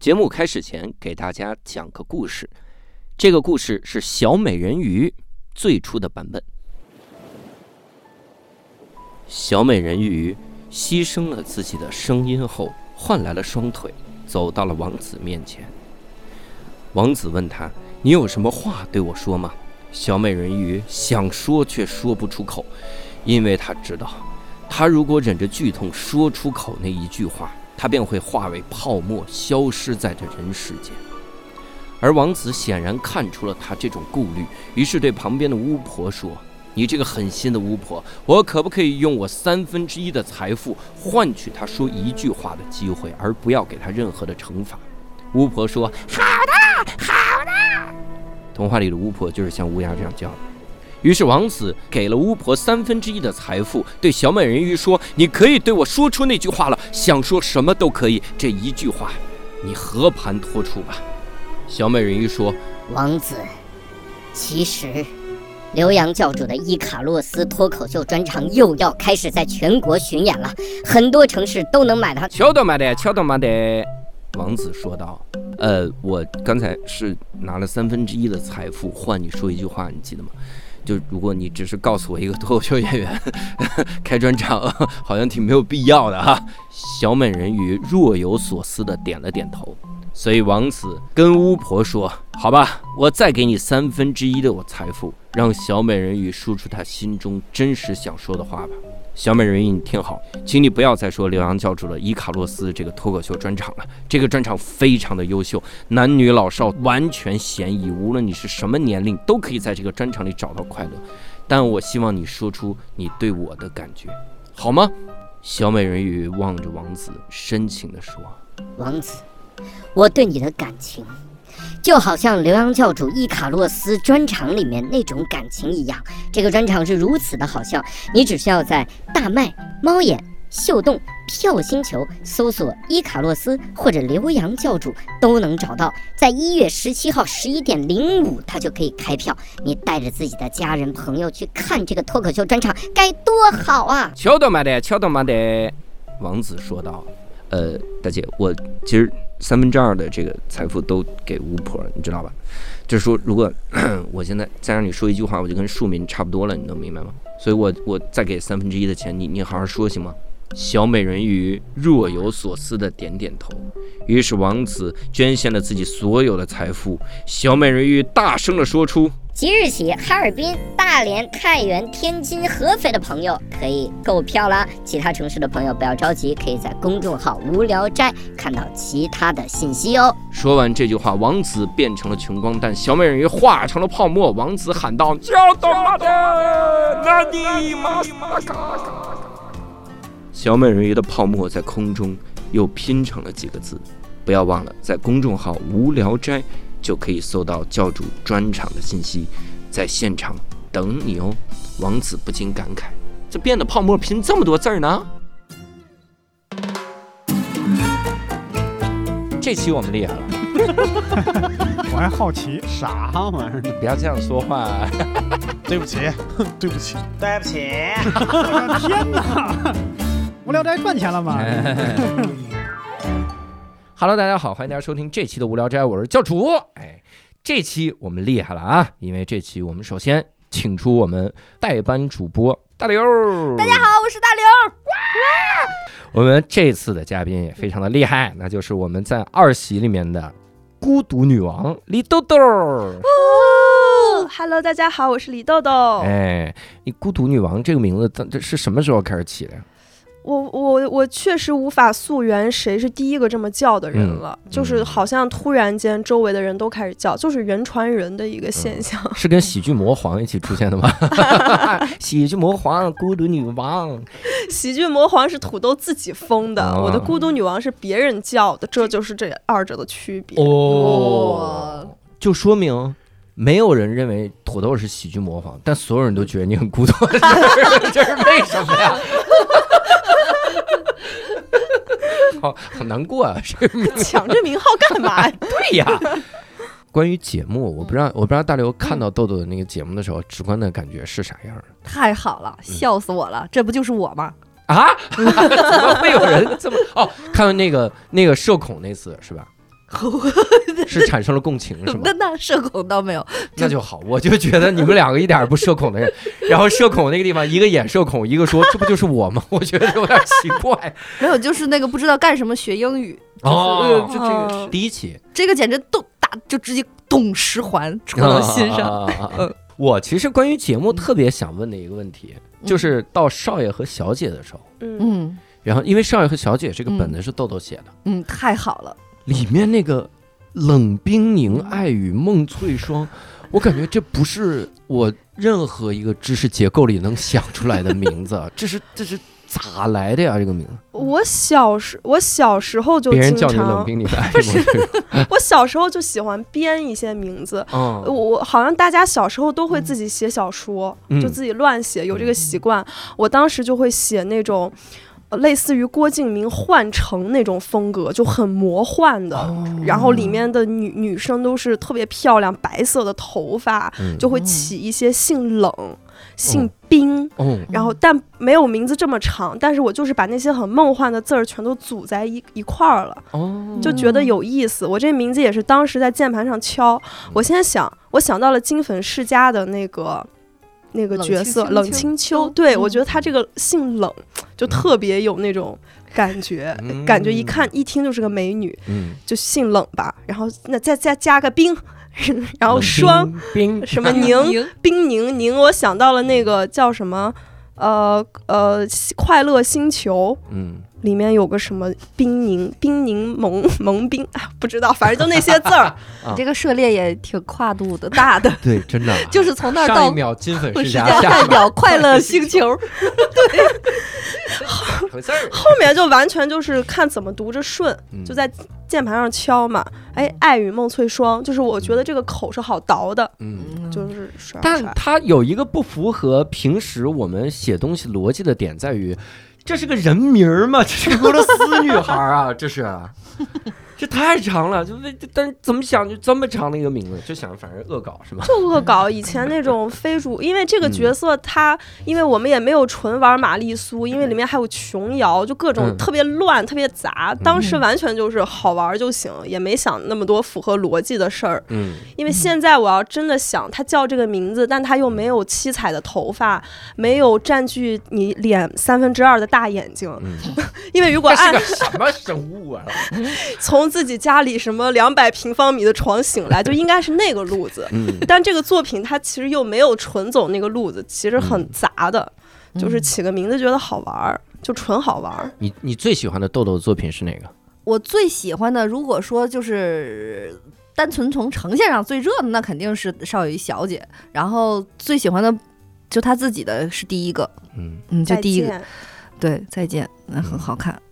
节目开始前，给大家讲个故事。这个故事是小美人鱼最初的版本。小美人鱼牺牲了自己的声音后，换来了双腿，走到了王子面前。王子问他：“你有什么话对我说吗？”小美人鱼想说却说不出口，因为她知道，她如果忍着剧痛说出口那一句话，她便会化为泡沫，消失在这人世间。而王子显然看出了他这种顾虑，于是对旁边的巫婆说。你这个狠心的巫婆，我可不可以用我三分之一的财富换取他说一句话的机会，而不要给他任何的惩罚？巫婆说：“好的，好的。”童话里的巫婆就是像乌鸦这样叫的。于是王子给了巫婆三分之一的财富，对小美人鱼说：“你可以对我说出那句话了，想说什么都可以，这一句话，你和盘托出吧。”小美人鱼说：“王子，其实……”刘洋教主的伊卡洛斯脱口秀专场又要开始在全国巡演了，很多城市都能买到。敲都买的，敲都买的。王子说道：“呃，我刚才是拿了三分之一的财富换你说一句话，你记得吗？就如果你只是告诉我一个脱口秀演员 开专场，好像挺没有必要的哈。”小美人鱼若有所思的点了点头。所以王子跟巫婆说：“好吧，我再给你三分之一的我财富，让小美人鱼说出她心中真实想说的话吧。”小美人鱼，你听好，请你不要再说刘洋教主的伊卡洛斯这个脱口秀专场了。这个专场非常的优秀，男女老少完全咸宜，无论你是什么年龄，都可以在这个专场里找到快乐。但我希望你说出你对我的感觉，好吗？小美人鱼望着王子，深情地说：“王子。”我对你的感情，就好像刘洋教主伊卡洛斯专场里面那种感情一样。这个专场是如此的好笑，你只需要在大麦、猫眼、秀动、票星球搜索伊卡洛斯或者刘洋教主，都能找到。在一月十七号十一点零五，他就可以开票。你带着自己的家人朋友去看这个脱口秀专场，该多好啊！敲都买的，敲都买的。王子说道：“呃，大姐，我其实……”三分之二的这个财富都给巫婆，你知道吧？就是说，如果 我现在再让你说一句话，我就跟庶民差不多了，你能明白吗？所以我我再给三分之一的钱，你你好好说行吗？小美人鱼若有所思的点点头。于是王子捐献了自己所有的财富。小美人鱼大声地说出。即日起，哈尔滨、大连、太原、天津、合肥的朋友可以购票啦。其他城市的朋友不要着急，可以在公众号“无聊斋”看到其他的信息哦。说完这句话，王子变成了穷光蛋，小美人鱼化成了泡沫。王子喊道：“叫动马的，那你妈 小美人鱼的泡沫在空中又拼成了几个字。不要忘了，在公众号“无聊斋”。就可以搜到教主专场的信息，在现场等你哦。王子不禁感慨：这变的泡沫拼这么多字儿呢？这期我们厉害了。我还好奇啥玩意儿呢？不要这样说话。对不起，对不起，对不起。天哪！无聊斋赚钱了吗？Hello，大家好，欢迎大家收听这期的无聊斋，我是教主。哎，这期我们厉害了啊，因为这期我们首先请出我们代班主播大刘。大家好，我是大刘。哇我们这次的嘉宾也非常的厉害，那就是我们在二喜里面的孤独女王李豆豆。Hello，大家好，我是李豆豆。哎，你孤独女王这个名字，这是什么时候开始起的？我我我确实无法溯源谁是第一个这么叫的人了，就是好像突然间周围的人都开始叫，就是人传人的一个现象。是跟喜剧魔皇一起出现的吗？喜剧魔皇，孤独女王。喜剧魔皇是土豆自己封的，我的孤独女王是别人叫的，这就是这二者的区别。哦，就说明没有人认为土豆是喜剧魔皇，但所有人都觉得你很孤独，这是为什么呀？好好难过啊！抢这名号干嘛？对呀。关于节目，我不知道，我不知道大刘看到豆豆的那个节目的时候，直观的感觉是啥样太好了，笑死我了！这不就是我吗？啊？怎么会有人这么……哦，看到那个那个社恐那次是吧？是产生了共情是吗？那？那社恐倒没有，那就好，我就觉得你们两个一点不社恐的人，然后社恐那个地方，一个演社恐，一个说这不就是我吗？我觉得有点奇怪。没有，就是那个不知道干什么学英语，就是哦呃就这个哦。第一期这个简直咚打就直接咚十环戳到心上。啊啊啊啊啊我其实关于节目特别想问的一个问题，就是到少爷和小姐的时候，嗯，嗯。然后因为少爷和小姐这个本子是豆豆写的，嗯，太好了，里面那个冷冰凝、爱与梦翠霜，我感觉这不是我任何一个知识结构里能想出来的名字，这是这是咋来的呀？这个名字，我小时我小时候就经别人叫你冷常，冰凝、爱与梦翠霜，我小时候就喜欢编一些名字。嗯我我好像大家小时候都会自己写小说，嗯就自己乱写，有这个习惯。我当时就会写那种。呃类似于郭敬明幻城那种风格，就很魔幻的，哦然后里面的女女生都是特别漂亮，白色的头发，嗯就会起一些姓冷、姓冰，哦然后但没有名字这么长，但是我就是把那些很梦幻的字儿全都组在一一块儿了，哦，就觉得有意思。我这名字也是当时在键盘上敲，我现在想，我想到了金粉世家的那个。那个角色冷清秋，嗯对嗯我觉得他这个姓冷，就特别有那种感觉，嗯感觉一看一听就是个美女，嗯，就姓冷吧。然后那再再加个冰，然后霜什么宁，冰宁宁，我想到了那个叫什么，呃呃，快乐星球嗯，里面有个什么冰凝冰凝萌萌冰啊，不知道，反正就那些字儿。你 这个涉猎也挺跨度的大的，对，真的。啊，就是从那儿上到一秒金粉世世家，下一秒表快乐星球，对，后，后面就完全就是看怎么读着顺，嗯。就在键盘上敲嘛。哎，爱与梦翠霜，就是我觉得这个口是好倒的，嗯。就是刷但它有一个不符合平时我们写东西逻辑的点，在于这是个人名吗，这是俄罗斯女孩啊，这是，这太长了，就为但是怎么想就这么长的一个名字，就想反正恶搞是吗？就恶搞以前那种非主，因为这个嗯角色他，因为我们也没有纯玩玛丽苏，因为里面还有琼瑶，就各种嗯特别乱、特别杂。当时完全就是好玩就行，也没想那么多符合逻辑的事儿。嗯，因为现在我要真的想他叫这个名字，但他又没有七彩的头发，没有占据你脸三分之二的大眼睛。嗯 因为如果是按个什么生物啊？从自己家里什么两百平方米的床醒来，就应该是那个路子。嗯但这个作品它其实又没有纯走那个路子，其实很杂的，就是起个名字觉得好玩儿，就纯好玩儿。你你最喜欢的豆豆的作品是哪个？我最喜欢的，如果说就是单纯从呈现上最热的，那肯定是少爷小姐。然后最喜欢的，就她自己的是第一个，嗯嗯，就第一个，对，再见，那很好看。嗯，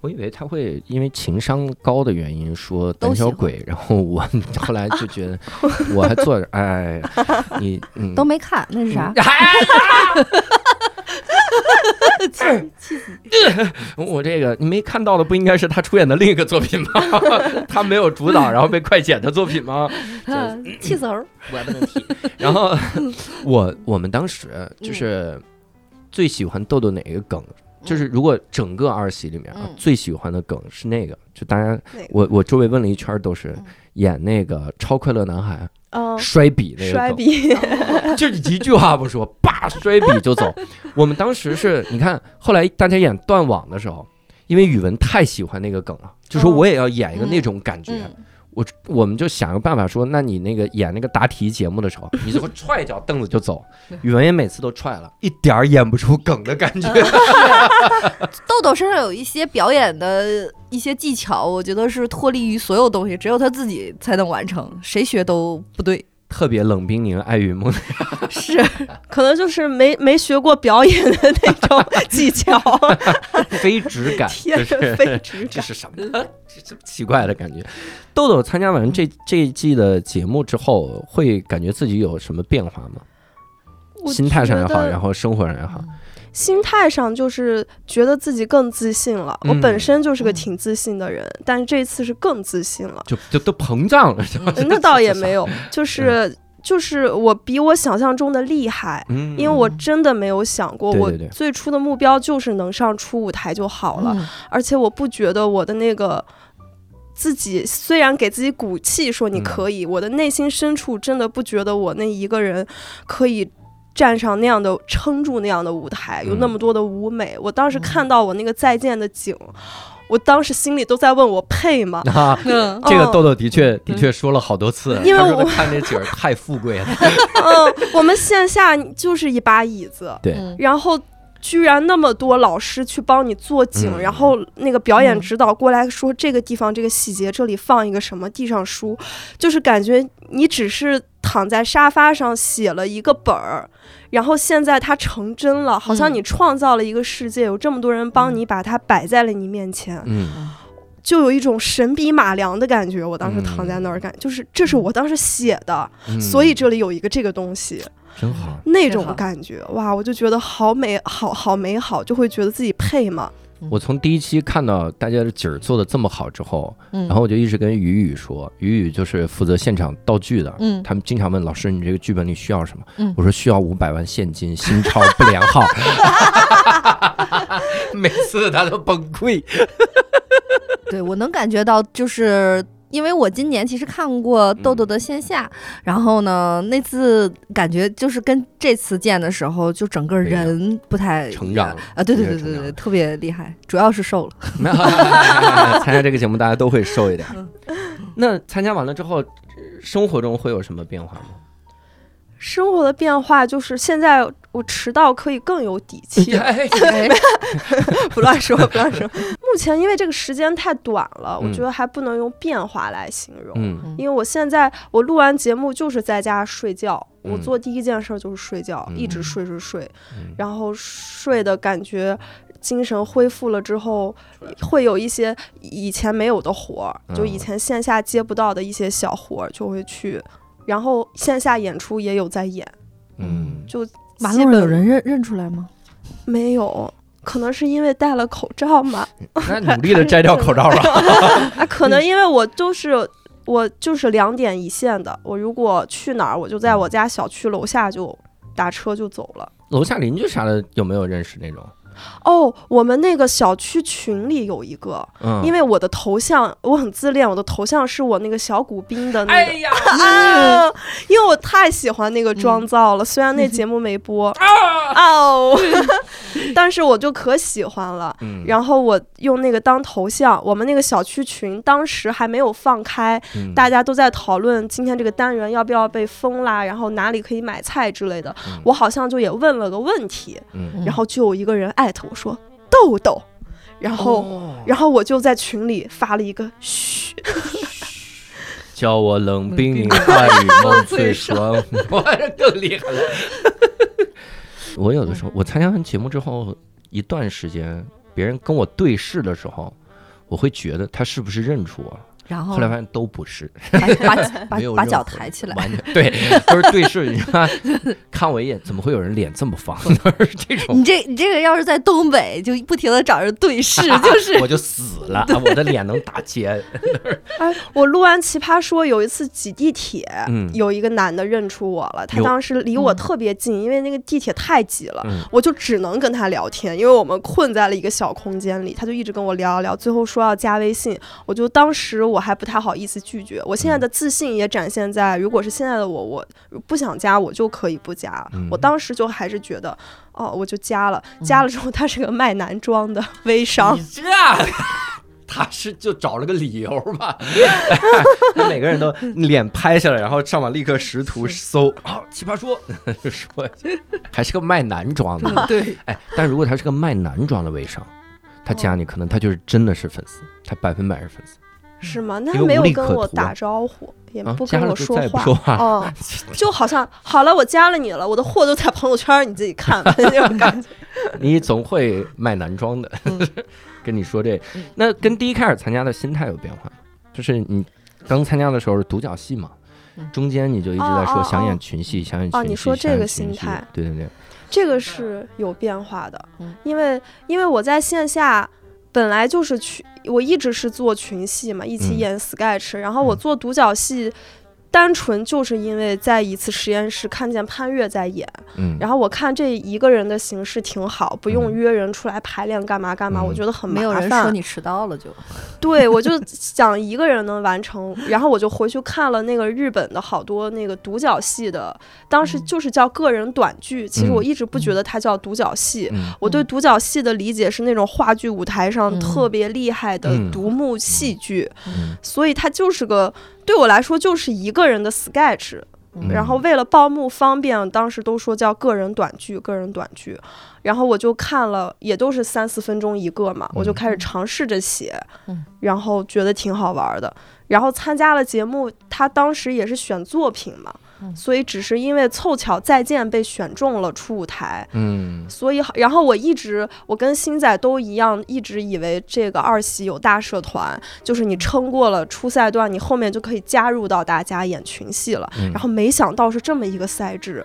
我以为他会因为情商高的原因说胆小鬼，然后我后来就觉得 我还坐着，哎，你嗯都没看，那是啥？气死 我这个你没看到的不应该是他出演的另一个作品吗？他没有主导，然后被快剪的作品吗？气死猴！我不能提。然后我我们当时就是最喜欢豆豆哪个梗，就是如果整个二喜里面啊嗯最喜欢的梗是那个，就大家我我周围问了一圈都是嗯演那个超快乐男孩嗯，摔笔那个梗，摔笔，就是一句话不说，叭摔笔就走。我们当时是你看，后来大家演断网的时候，因为宇文太喜欢那个梗了，就说嗯我也要演一个那种感觉。嗯，我我们就想个办法说，那你那个演那个答题节目的时候，你就会 踹一脚凳子就走。语文也每次都踹了，一点儿演不出梗的感觉。豆豆身上有一些表演的一些技巧，我觉得是脱离于所有东西，只有他自己才能完成，谁学都不对。特别冷冰凝、爱与梦，是，可能就是没没学过表演的那种 技巧，非直感，天就是非直感。这是什么？这这奇怪的感觉。豆豆参加完这这一季的节目之后，会感觉自己有什么变化吗？心态上也好，然后生活上也好，心态上就是觉得自己更自信了。嗯我本身就是个挺自信的人，但是这次是更自信了。就就都膨胀了，那倒也没有，就 是就是我比我想象中的厉害。嗯，因为我真的没有想过，我最初的目标就是能上初舞台就好了，嗯而且我不觉得我的那个自己虽然给自己鼓气说你可以，我的内心深处真的不觉得我那一个人可以。站上那样的撑住那样的舞台，有那么多的舞美。我当时看到我那个再见的景，我当时心里都在问我配吗？啊，嗯。这个豆豆的确的确说了好多次，因为我他说看这景儿 太富贵了。嗯，我们线下就是一把椅子，然后居然那么多老师去帮你做景，嗯。然后那个表演嗯。指导过来说这个地方这个细节这里放一个什么，地上书，就是感觉你只是躺在沙发上写了一个本儿。然后现在它成真了，好像嗯你创造了一个世界，有这么多人帮你把它摆在了你面前，嗯，就有一种神笔马良的感觉。我当时躺在那儿感，就是这是我当时写的，嗯所以这里有一个这个东西。真好。那种感觉，哇，我就觉得好美，好好美好，就会觉得自己配嘛。我从第一期看到大家的景儿做的这么好之后，嗯然后我就一直跟雨雨说，雨雨就是负责现场道具的。嗯他们经常问老师，你这个剧本里需要什么？嗯我说需要五百万现金，新钞不良号。每次他都崩溃。对我能感觉到，就是因为我今年其实看过豆豆的线下，然后呢，那次感觉就是跟这次见的时候，就整个人不太成长了啊，对对对对对，特别厉害，主要是瘦了。没 有参加这个节目，大家都会瘦一点。那参加完了之后，生活中会有什么变化吗？生活的变化就是现在我迟到可以更有底气，哎 不乱说，不乱说。目前因为这个时间太短了，我嗯觉得还不能用变化来形容。嗯。因为我现在我录完节目就是在家睡觉，我嗯做第一件事就是睡觉，一直嗯睡睡睡，嗯。然后睡的感觉精神恢复了之后，会有一些以前没有的活儿，就以嗯前线下接不到的一些小活儿就会去，然后线下演出也有在演，嗯，就马路上基本有人认认出来吗？没有。可能是因为戴了口罩嘛，那努力的摘掉口罩吧。啊，可能因为我就是我就是两点一线的，我如果去哪儿，我就在我家小区楼下就打车就走了。楼下邻居啥的有没有认识那种？哦，我们那个小区群里有一个，嗯，因为我的头像我很自恋，我的头像是我那个小古兵的那个。呀，啊！因为我太喜欢那个妆造了，虽然那节目没播，哦，但是我就可喜欢了。嗯，然后我用那个当头像，我们那个小区群当时还没有放开，嗯大家都在讨论今天这个单元要不要被封啦，然后哪里可以买菜之类的。嗯我好像就也问了个问题，嗯然后就有一个人艾特我说豆豆，然后、哦然后我就在群里发了一个嘘，叫我冷冰冰爱与梦最最爽，我这更厉害了。我有的时候，我参加完节目之后一段时间，别人跟我对视的时候，我会觉得他是不是认出我了？然后后来发现都不是，把 把把把脚抬起来，完全对，都是对视。你看，看我一眼，怎么会有人脸这么方？都 是这种你，这你这个要是在东北，就不停的找人对视，就 是我就死了，啊我的脸能打结。哎，我录完《奇葩说》有一次挤地铁，嗯有一个男的认出我了，他当时离我嗯特别近，因为那个地铁太挤了。嗯我就只能跟他聊天，因为我们困在了一个小空间里，他就一直跟我聊聊，最后说要加微信，我就当时我还不太好意思拒绝，我现在的自信也展现在，如果是现在的我，我不想加我就可以不加，嗯。我当时就还是觉得，哦，我就加了，加了之后他是个卖男装的微商，你这，他是就找了个理由吧？那每个人都脸拍下来，然后上网立刻识图搜。啊，奇葩说说还是个卖男装的，对，哎，但如果他是个卖男装的微商，他加你可能他就是真的是粉丝，他百分百是粉丝。是吗？那他没有跟我打招呼，也啊不跟我说话哦，就好像好了，我加了你了，我的货都在朋友圈，你自己看吧，那 种感觉。你总会卖男装的，跟你说这嗯，那跟第一开始参加的心态有变化吗，就是你刚参加的时候是独角戏嘛嗯，中间你就一直在说想演哦群戏，想演群戏。哦你说这个心态对对对，这个是有变化的嗯，因为因为我在线下本来就是群，我一直是做群戏嘛，一起嗯演 sketch，然后我嗯做独角戏。单纯就是因为在一次实验室看见潘越在演，嗯，然后我看这一个人的形式挺好，不用嗯。约人出来排练干嘛干嘛，嗯。我觉得很麻没有人说你迟到了就，对，我就想一个人能完成，然后我就回去看了那个日本的好多那个独角戏的，当时嗯。就是叫个人短剧，其实我嗯。一直不觉得它叫独角戏。嗯。我对独角戏的理解是那种话剧舞台上嗯。特别厉害的嗯。独幕戏剧，嗯。所以它就是个对我来说就是一个人的 sketch，嗯然后为了报幕方便，当时都说叫个人短剧，个人短剧。然后我就看了，也都是三四分钟一个嘛，我就嗯开始尝试着写，嗯然后觉得挺好玩的。然后参加了节目，他当时也是选作品嘛，嗯所以只是因为凑巧再见被选中了出舞台。嗯所以，然后我一直，我跟星仔都一样，一直以为这个二喜有大社团，就是你撑过了初赛段，你后面就可以加入到大家演群戏了。嗯然后没想到是这么一个赛制，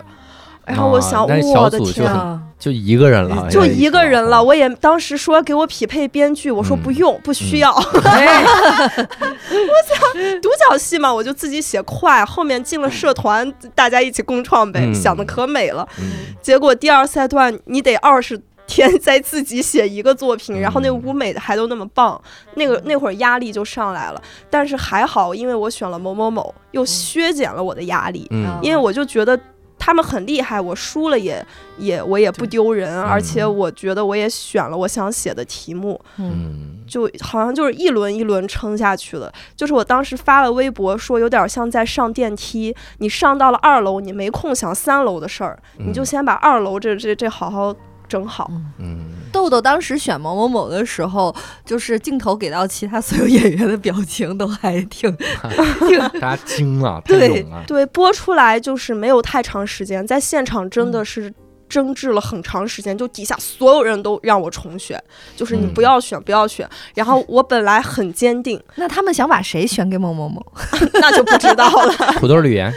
然后我想，我的天啊，就一个人了，就一个人了。我也当时说给我匹配编剧，我说不嗯用，不需嗯要。哎我想独角戏嘛，我就自己写快，后面进了社团，大家一起共创呗，嗯想的可美了。嗯结果第二赛段你得二十天再自己写一个作品，然后那嗯舞美还都那么棒，那个那会儿压力就上来了。但是还好，因为我选了某某某，又削减了我的压力，嗯因为我就觉得。他们很厉害，我输了也也我也不丢人，而且我觉得我也选了我想写的题目，嗯。嗯就好像就是一轮一轮撑下去了。就是我当时发了微博说，有点像在上电梯，你上到了二楼，你没空想三楼的事儿，你就先把二楼这这这好好整好。嗯豆豆当时选某某某的时候，就是镜头给到其他所有演员的表情都还挺 挺大家惊了，太对，对，播出来就是没有太长时间，在现场真的是。争执了很长时间，就底下所有人都让我重选，就是你嗯不要选，不要选。然后我本来很坚定，那他们想把谁选给某某某？那就不知道了。土豆吕岩，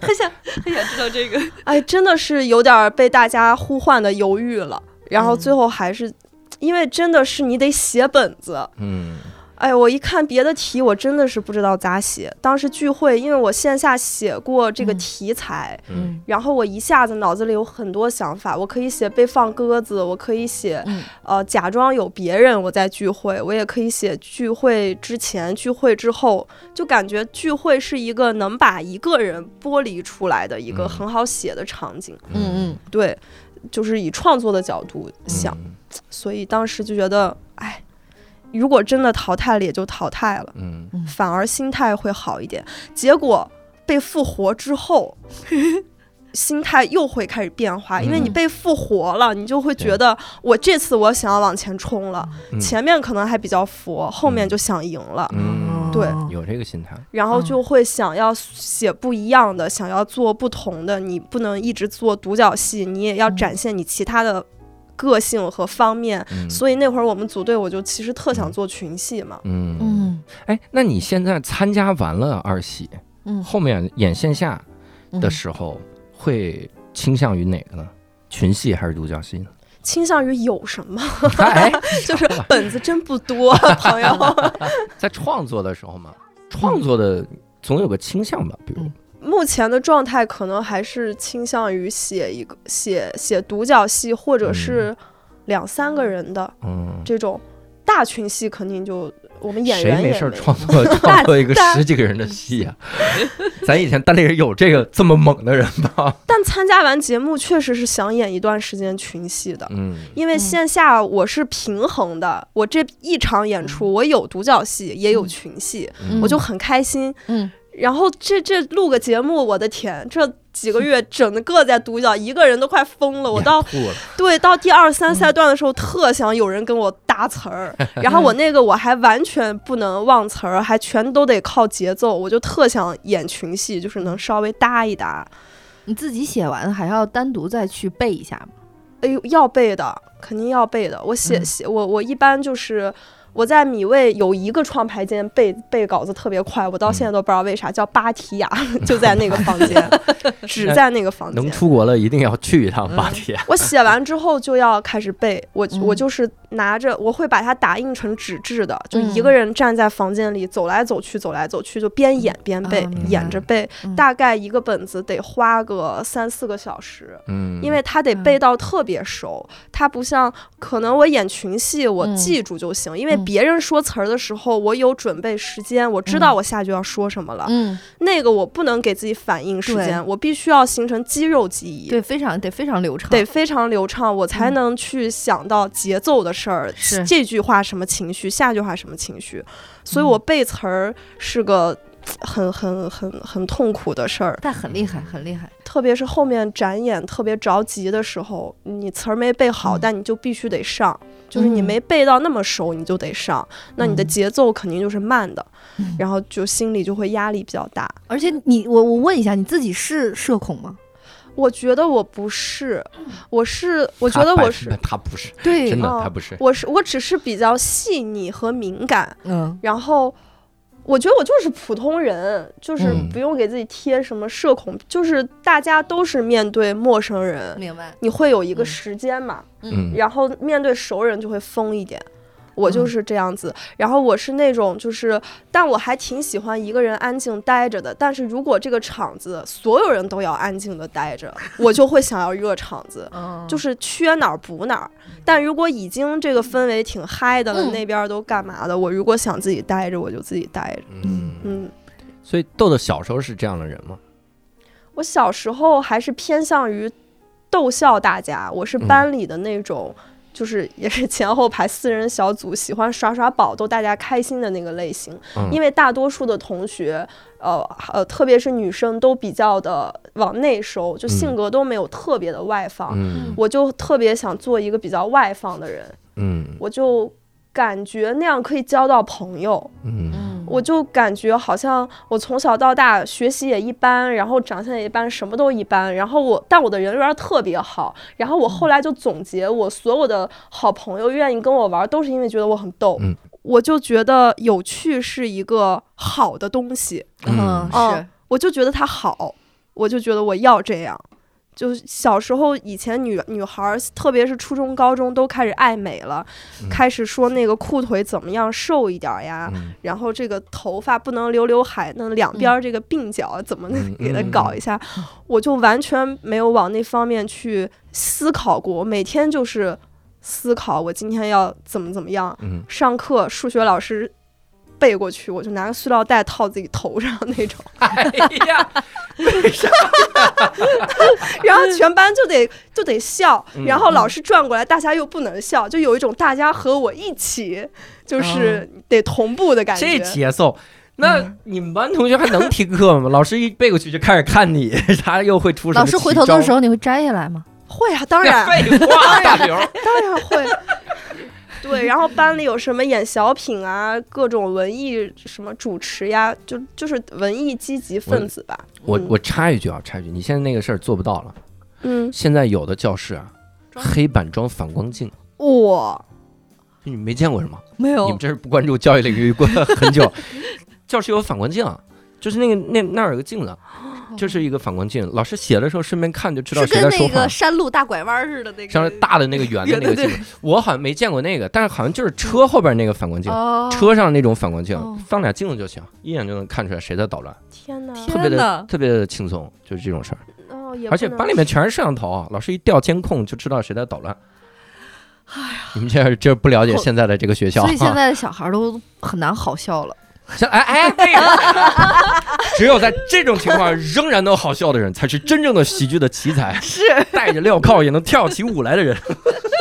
很想他想知道这个。哎，真的是有点被大家呼唤的犹豫了，然后嗯最后还是，因为真的是你得写本子。嗯哎，我一看别的题，我真的是不知道咋写。当时聚会，因为我线下写过这个嗯。题材，嗯。然后我一下子脑子里有很多想法，我可以写被放鸽子，我可以写嗯。呃假装有别人我在聚会，我也可以写聚会之前、聚会之后，就感觉聚会是一个能把一个人剥离出来的一个嗯。很好写的场景。嗯。嗯对，就是以创作的角度想，嗯所以当时就觉得，哎，如果真的淘汰了，也就淘汰了，嗯。反而心态会好一点。结果被复活之后。心态又会开始变化，因为你嗯被复活了，你就会觉得我这次我想要往前冲了，嗯。前面可能还比较佛，后面就想赢了，嗯，对。有这个心态，然后就会想要写不一样的，想要做不同的。你不能一直做独角戏，你也要展现你其他的个性和方面。嗯所以那会儿我们组队，我就其实特想嗯做群戏嘛。嗯嗯哎，那你现在参加完了二喜，嗯后面演线下的时候会倾向于哪个呢？群戏还是独角戏呢？倾向于有什么，哎，就是本子真不多，朋友。在创作的时候嘛，创作的总有个倾向吧，比如嗯目前的状态可能还是倾向于写一个写写独角戏，或者是两三个人的嗯，这种大群戏，肯定就我们演谁没员也事创作 创作一个十几个人的戏呀？咱以前单立人有这个这么猛的人吗？但参加完节目，确实是想演一段时间群戏的。嗯因为线下我是平衡的，我这一场演出我有独角戏，也有群戏，嗯我就很开心。嗯然后这这录个节目，我的天，这几个月整个在独角，一个人都快疯了。我到，对到第二三赛段的时候，特想有人跟我搭词儿，然后我那个我还完全不能忘词儿，还全都得靠节奏，我就特想演群戏，就是能稍微搭一搭。你自己写完还要单独再去背一下吗？哎呦，要背的，肯定要背的。我写嗯写我我一般就是我在米未有一个创排间背背稿子特别快，我到现在都不知道为啥叫芭提雅，就在那个房间，只在那个房间。能。出国了一定要去一趟芭提雅。我写完之后就要开始背，我嗯。我就是拿着，我会把它打印成纸质的，就嗯一个人站在房间里走来走去，走来走去，就边演边背演着背嗯，大概一个本子得花个三四个小时。嗯，因为它得背到特别熟，它不像可能我演群戏我嗯。记住就行，因为嗯别人说词儿的时候我有准备时间，我知道我下句要说什么了。嗯，那个我不能给自己反应时间，我必须要形成肌肉记忆。对，非常得非常流畅，得非常流畅，我才嗯能去想到节奏的事儿，是。这句话什么情绪，下句话什么情绪，所以嗯。我背词儿是个很很很很痛苦的事儿，但很厉害，很厉害。特别是后面展演特别着急的时候，你词儿没背好，嗯但你就必须得上，就是你嗯没背到那么熟，你就得上，那你的嗯节奏肯定就是慢的，嗯然后就心里就会压力比较大。而且你，我我问一下，你自己是社恐吗？我觉得我不是，我是我我觉得我是。他不是，对真的哦他不是。我是我只是比较细腻和敏感，嗯然后我觉得我就是普通人，就是嗯不用给自己贴什么社恐，就是大家都是面对陌生人，明白。你会有一个嗯时间嘛，嗯然后面对熟人就会疯一点。我就嗯是这样子，然后我是那种就是，但我还挺喜欢一个人安静待着的。但是如果这个场子所有人都要安静的待着，我就会想要热场子。嗯，就是缺哪儿补哪儿。但如果已经这个氛围挺嗨的了，嗯那边儿都干嘛的？我如果想自己待着，我就自己待着。嗯，嗯，所以豆豆小时候是这样的人吗？我小时候还是偏向于逗笑大家，我是嗯班里的那种。就是 也是前后排四人小组，喜欢耍耍宝，逗大家开心的那个类型。嗯因为大多数的同学，呃呃，特别是女生，都比较的往内收，就性嗯格都没有特别的外放。嗯我就特别想做一个比较外放的人。嗯我就感觉那样可以交到朋友。嗯嗯我就感觉好像我从小到大学习也一般，然后长相也一般，什么都一般。然后我，但我的人缘特别好。然后我后来就总结，我所有的好朋友愿意跟我玩，都是因为觉得我很逗。嗯我就觉得有趣是一个好的东西，嗯哦是我就觉得它好，我就觉得我要这样。就小时候以前女女孩儿，特别是初中、高中都开始爱美了，嗯开始说那个裤腿怎么样瘦一点儿呀，嗯然后这个头发不能留刘海，那两边儿这个鬓角怎么嗯给它嗯搞一下，我就完全没有往那方面去思考过，我每天就是思考我今天要怎么怎么样。嗯上课数学老师背过去，我就拿个塑料袋套自己头上那种，哎呀，为啥？然后全班就得就得笑，嗯然后老师转过来，大家又不能笑，就有一种大家和我一起，就是得同步的感觉。这节奏。那你们班同学还能听课吗？老师一背过去就开始看你，他又会出什么老师回头的时候，候你会摘下来吗？会啊，当然废话，大刘。当然会。对，然后班里有什么演小品啊，各种文艺什么主持呀，就就是文艺积极分子吧。嗯我我插一句啊，插一句，你现在那个事儿做不到了。嗯，现在有的教室啊，黑板装反光镜，哇你们没见过是吗？没有你们这是不关注教育领域过 很久。教室有反光镜，就是那个那那儿有个镜子，就是一个反光镜。老师写的时候顺便看就知道谁在说话跟那个。山路大拐弯似的那个，像是大的那个圆的那个镜子，我好像没见过那个，但是好像就是车后边那个反光镜，哦，车上那种反光镜哦，放俩镜子就行，一眼就能看出来谁在捣乱，天哪，特别的特别的轻松，就是这种事儿。哦，也而且班里面全是摄像头啊，老师一调监控就知道谁在捣乱。哎呀，你们这这不了解现在的这个学校所以现？在的小孩都很难好笑了。像哎哎，对 只有在这种情况仍然能好笑的人，才是真正的喜剧的奇才。是带着镣铐也能跳起舞来的人。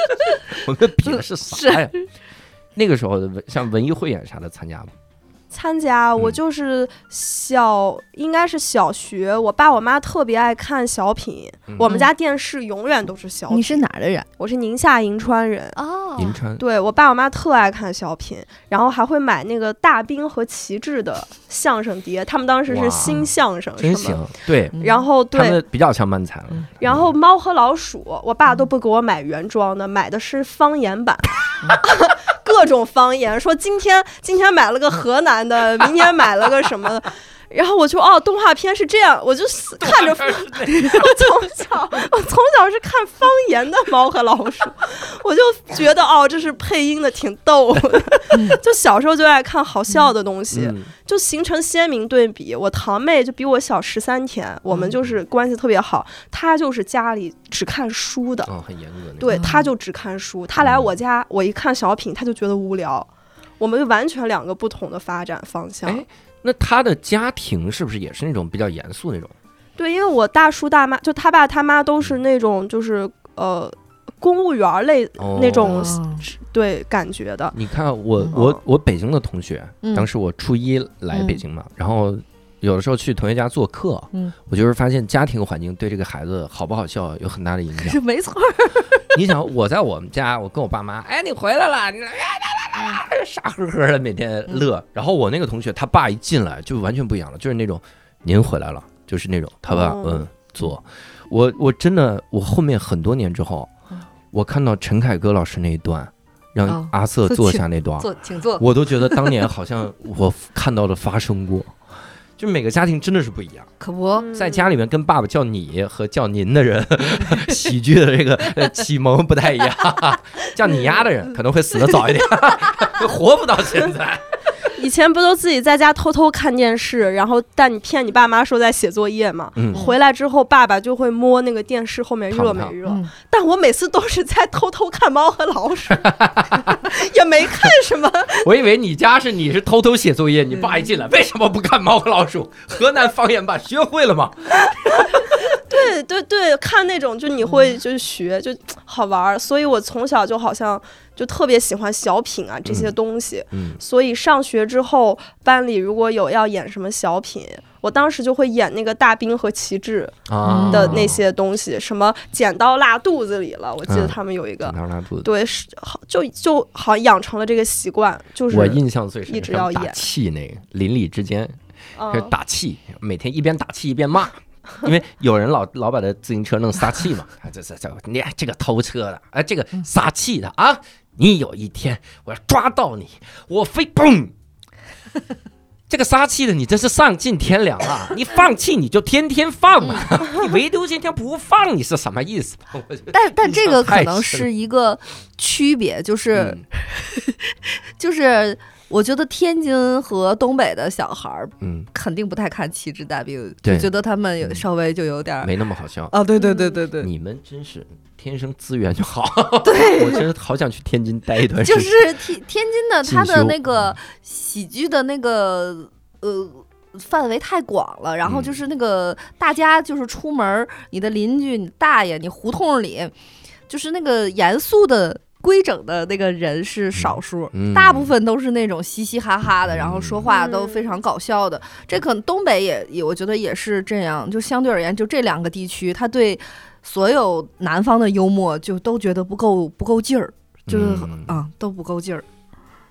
我们比的是啥呀？那个时候的文像文艺汇演啥的参加吗？参加，我嗯就是小，应该是小学，我爸我妈特别爱看小品，嗯我们家电视永远都是小品。你是哪儿的人？我是宁夏银川人。哦银川对我爸我妈特爱看小品，然后还会买那个大兵和旗帜的相声碟，他们当时是新相声，真是吗？行，对然后对，比较像漫才了。然后猫和老鼠，我爸都不给我买原装的，买的是方言版，各 各种方言，说今天今天买了个河南的，明天买了个什么。然后我就哦，动画片是这样，我就看着。我从小我从小是看方言的《猫和老鼠》，我就觉得哦，这是配音的挺逗的。就小时候就爱看好笑的东西，嗯就形成鲜明对比。我堂妹就比我小十三天，我们就是关系特别好。她就是家里只看书的，哦，很严格那种。对，她就只看书。她来我家，我一看小品，她就觉得无聊。我们完全两个不同的发展方向。哎那他的家庭是不是也是那种比较严肃那种？对，因为我大叔大妈就他爸他妈都是那种就是呃公务员儿类哦那种嗯对感觉的。你看我嗯我我北京的同学，嗯当时我初一来北京嘛，然后有的时候去同学家做客，嗯我就是发现家庭环境对这个孩子好不好笑有很大的影响。是 没错儿，你想，我在我们家，我跟我爸妈，哎，你回来了，你来傻呵呵的每天乐。然后我那个同学，他爸一进来就完全不一样了，就是那种您回来了，就是那种他爸哦嗯坐。我我真的我后面很多年之后，我看到陈凯歌老师那一段，让哦阿瑟坐下那段，坐，请坐。我都觉得当年好像我 看到了发生过。就每个家庭真的是不一样，可不，嗯在家里面跟爸爸叫你和叫您的人，喜剧的这个呃启蒙不太一样。叫你丫的人可能会死的早一点，活不到现在。以前不都自己在家偷偷看电视，然后但你骗你爸妈说在写作业嘛？嗯回来之后，爸爸就会摸那个电视后面热没热。嗯但我每次都是在偷偷看《猫和老鼠》，也没看什么。我以为你家是你是偷偷写作业，你爸一进来为什么不看《猫和老鼠》？河南方言版学会了吗？对对对，看那种就你会就是学就好玩儿，所以我从小就好像就特别喜欢小品啊这些东西。嗯所以上学之后，班里如果有要演什么小品，我当时就会演那个大兵和旗帜啊的那些东西，什么剪刀落肚子里了，我记得嗯他们有一个。哪拉肚子。对，是好，就就好像养成了这个习惯，就是我印象最深，一直要演气那个邻里之间是嗯打气，每天一边打气一边骂。因为有人老老把他自行车弄撒气嘛，啊，这这这，你这个偷车的，啊，这个撒气的啊，你有一天我要抓到你，我非嘣！这个撒气的你真是丧尽天良啊！你放气你就天天放嘛，你唯独今天不放，你是什么意思？但但这个可能是一个区别，就是嗯 就是，我觉得天津和东北的小孩儿嗯，肯定不太看《旗帜大兵》，对。就觉得他们有嗯稍微就有点儿没那么好笑。啊，对对对对对，你们真是天生资源就好，对。我真是好想去天津待一段时间。就。是天天津的进它的那个喜剧的那个呃。范围太广了，然后嗯。就是那个大家就是出门儿，你的邻居、你大爷、你胡同里，就是那个严肃的、规整的那个人是少数，嗯大部分都是那种嘻嘻哈哈的，然后说话都嗯非常搞笑的。这可能东北也也，我觉得也是这样。就相对而言，就这两个地区，他对所有南方的幽默就都觉得不够不够劲儿，就是嗯啊、都不够劲儿，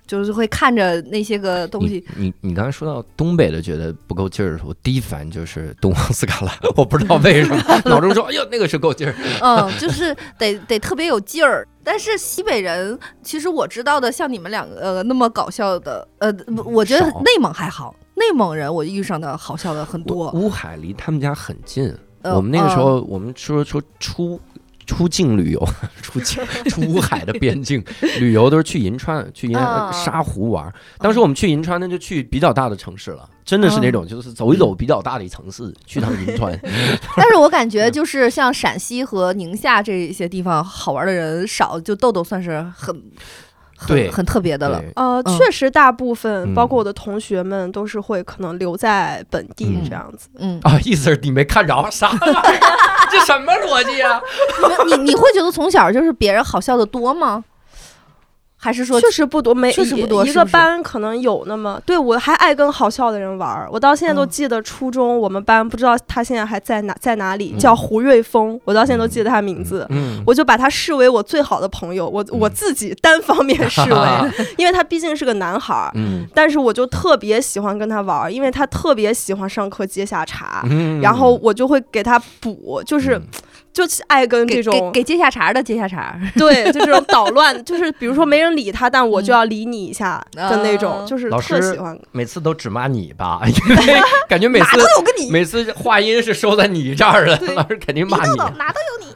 就是会看着那些个东西你。你你刚才说到东北的觉得不够劲儿的时候，我第一反应就是东方斯卡拉，我不知道为什么 脑中说，哎呦那个是够劲儿。嗯，就是得得特别有劲儿。但是西北人，其实我知道的，像你们两个呃那么搞笑的，呃，不我觉得内蒙还好，内蒙人我遇上的好笑的很多。乌海离他们家很近，呃我们那个时候我们说说出。出境旅游，出境 出乌海的边境 旅游都是去银川，去银哦沙湖玩。当时我们去银川那，就去比较大的城市了，真的是那种就是走一走比较大的城市，去趟银川。但是我感觉就是像陕西和宁夏这些地方好玩的人少，就豆豆算是很很对很特别的了。呃，嗯确实大部分，嗯包括我的同学们，都是会可能留在本地嗯这样子。嗯，啊，意思是你没看着啥玩意儿？这什么逻辑啊？你们你你会觉得从小就是别人好笑的多吗？还是说确实不多，没确实不多一个班可能有那么。对我还爱跟好笑的人玩儿，我到现在都嗯。记得初中我们班不知道他现在还在哪在哪里，嗯。叫胡瑞峰，我到现在都记得他名字。嗯，我就把他视为我最好的朋友，我我自己单方面 视为，因为他毕竟是个男孩儿，嗯。但是我就特别喜欢跟他玩儿，因为他特别喜欢上课接下茬，嗯。然后我就会给他补，就是嗯就爱跟这种给给接下茬的接下茬，对，就这种捣乱，就是比如说没人理他，但我就要理你一下的那种，啊就是老师特喜欢。每次都只骂你吧，因为感觉每次有跟你每次话音是收在你这儿的，老师肯定骂你。哪都有你。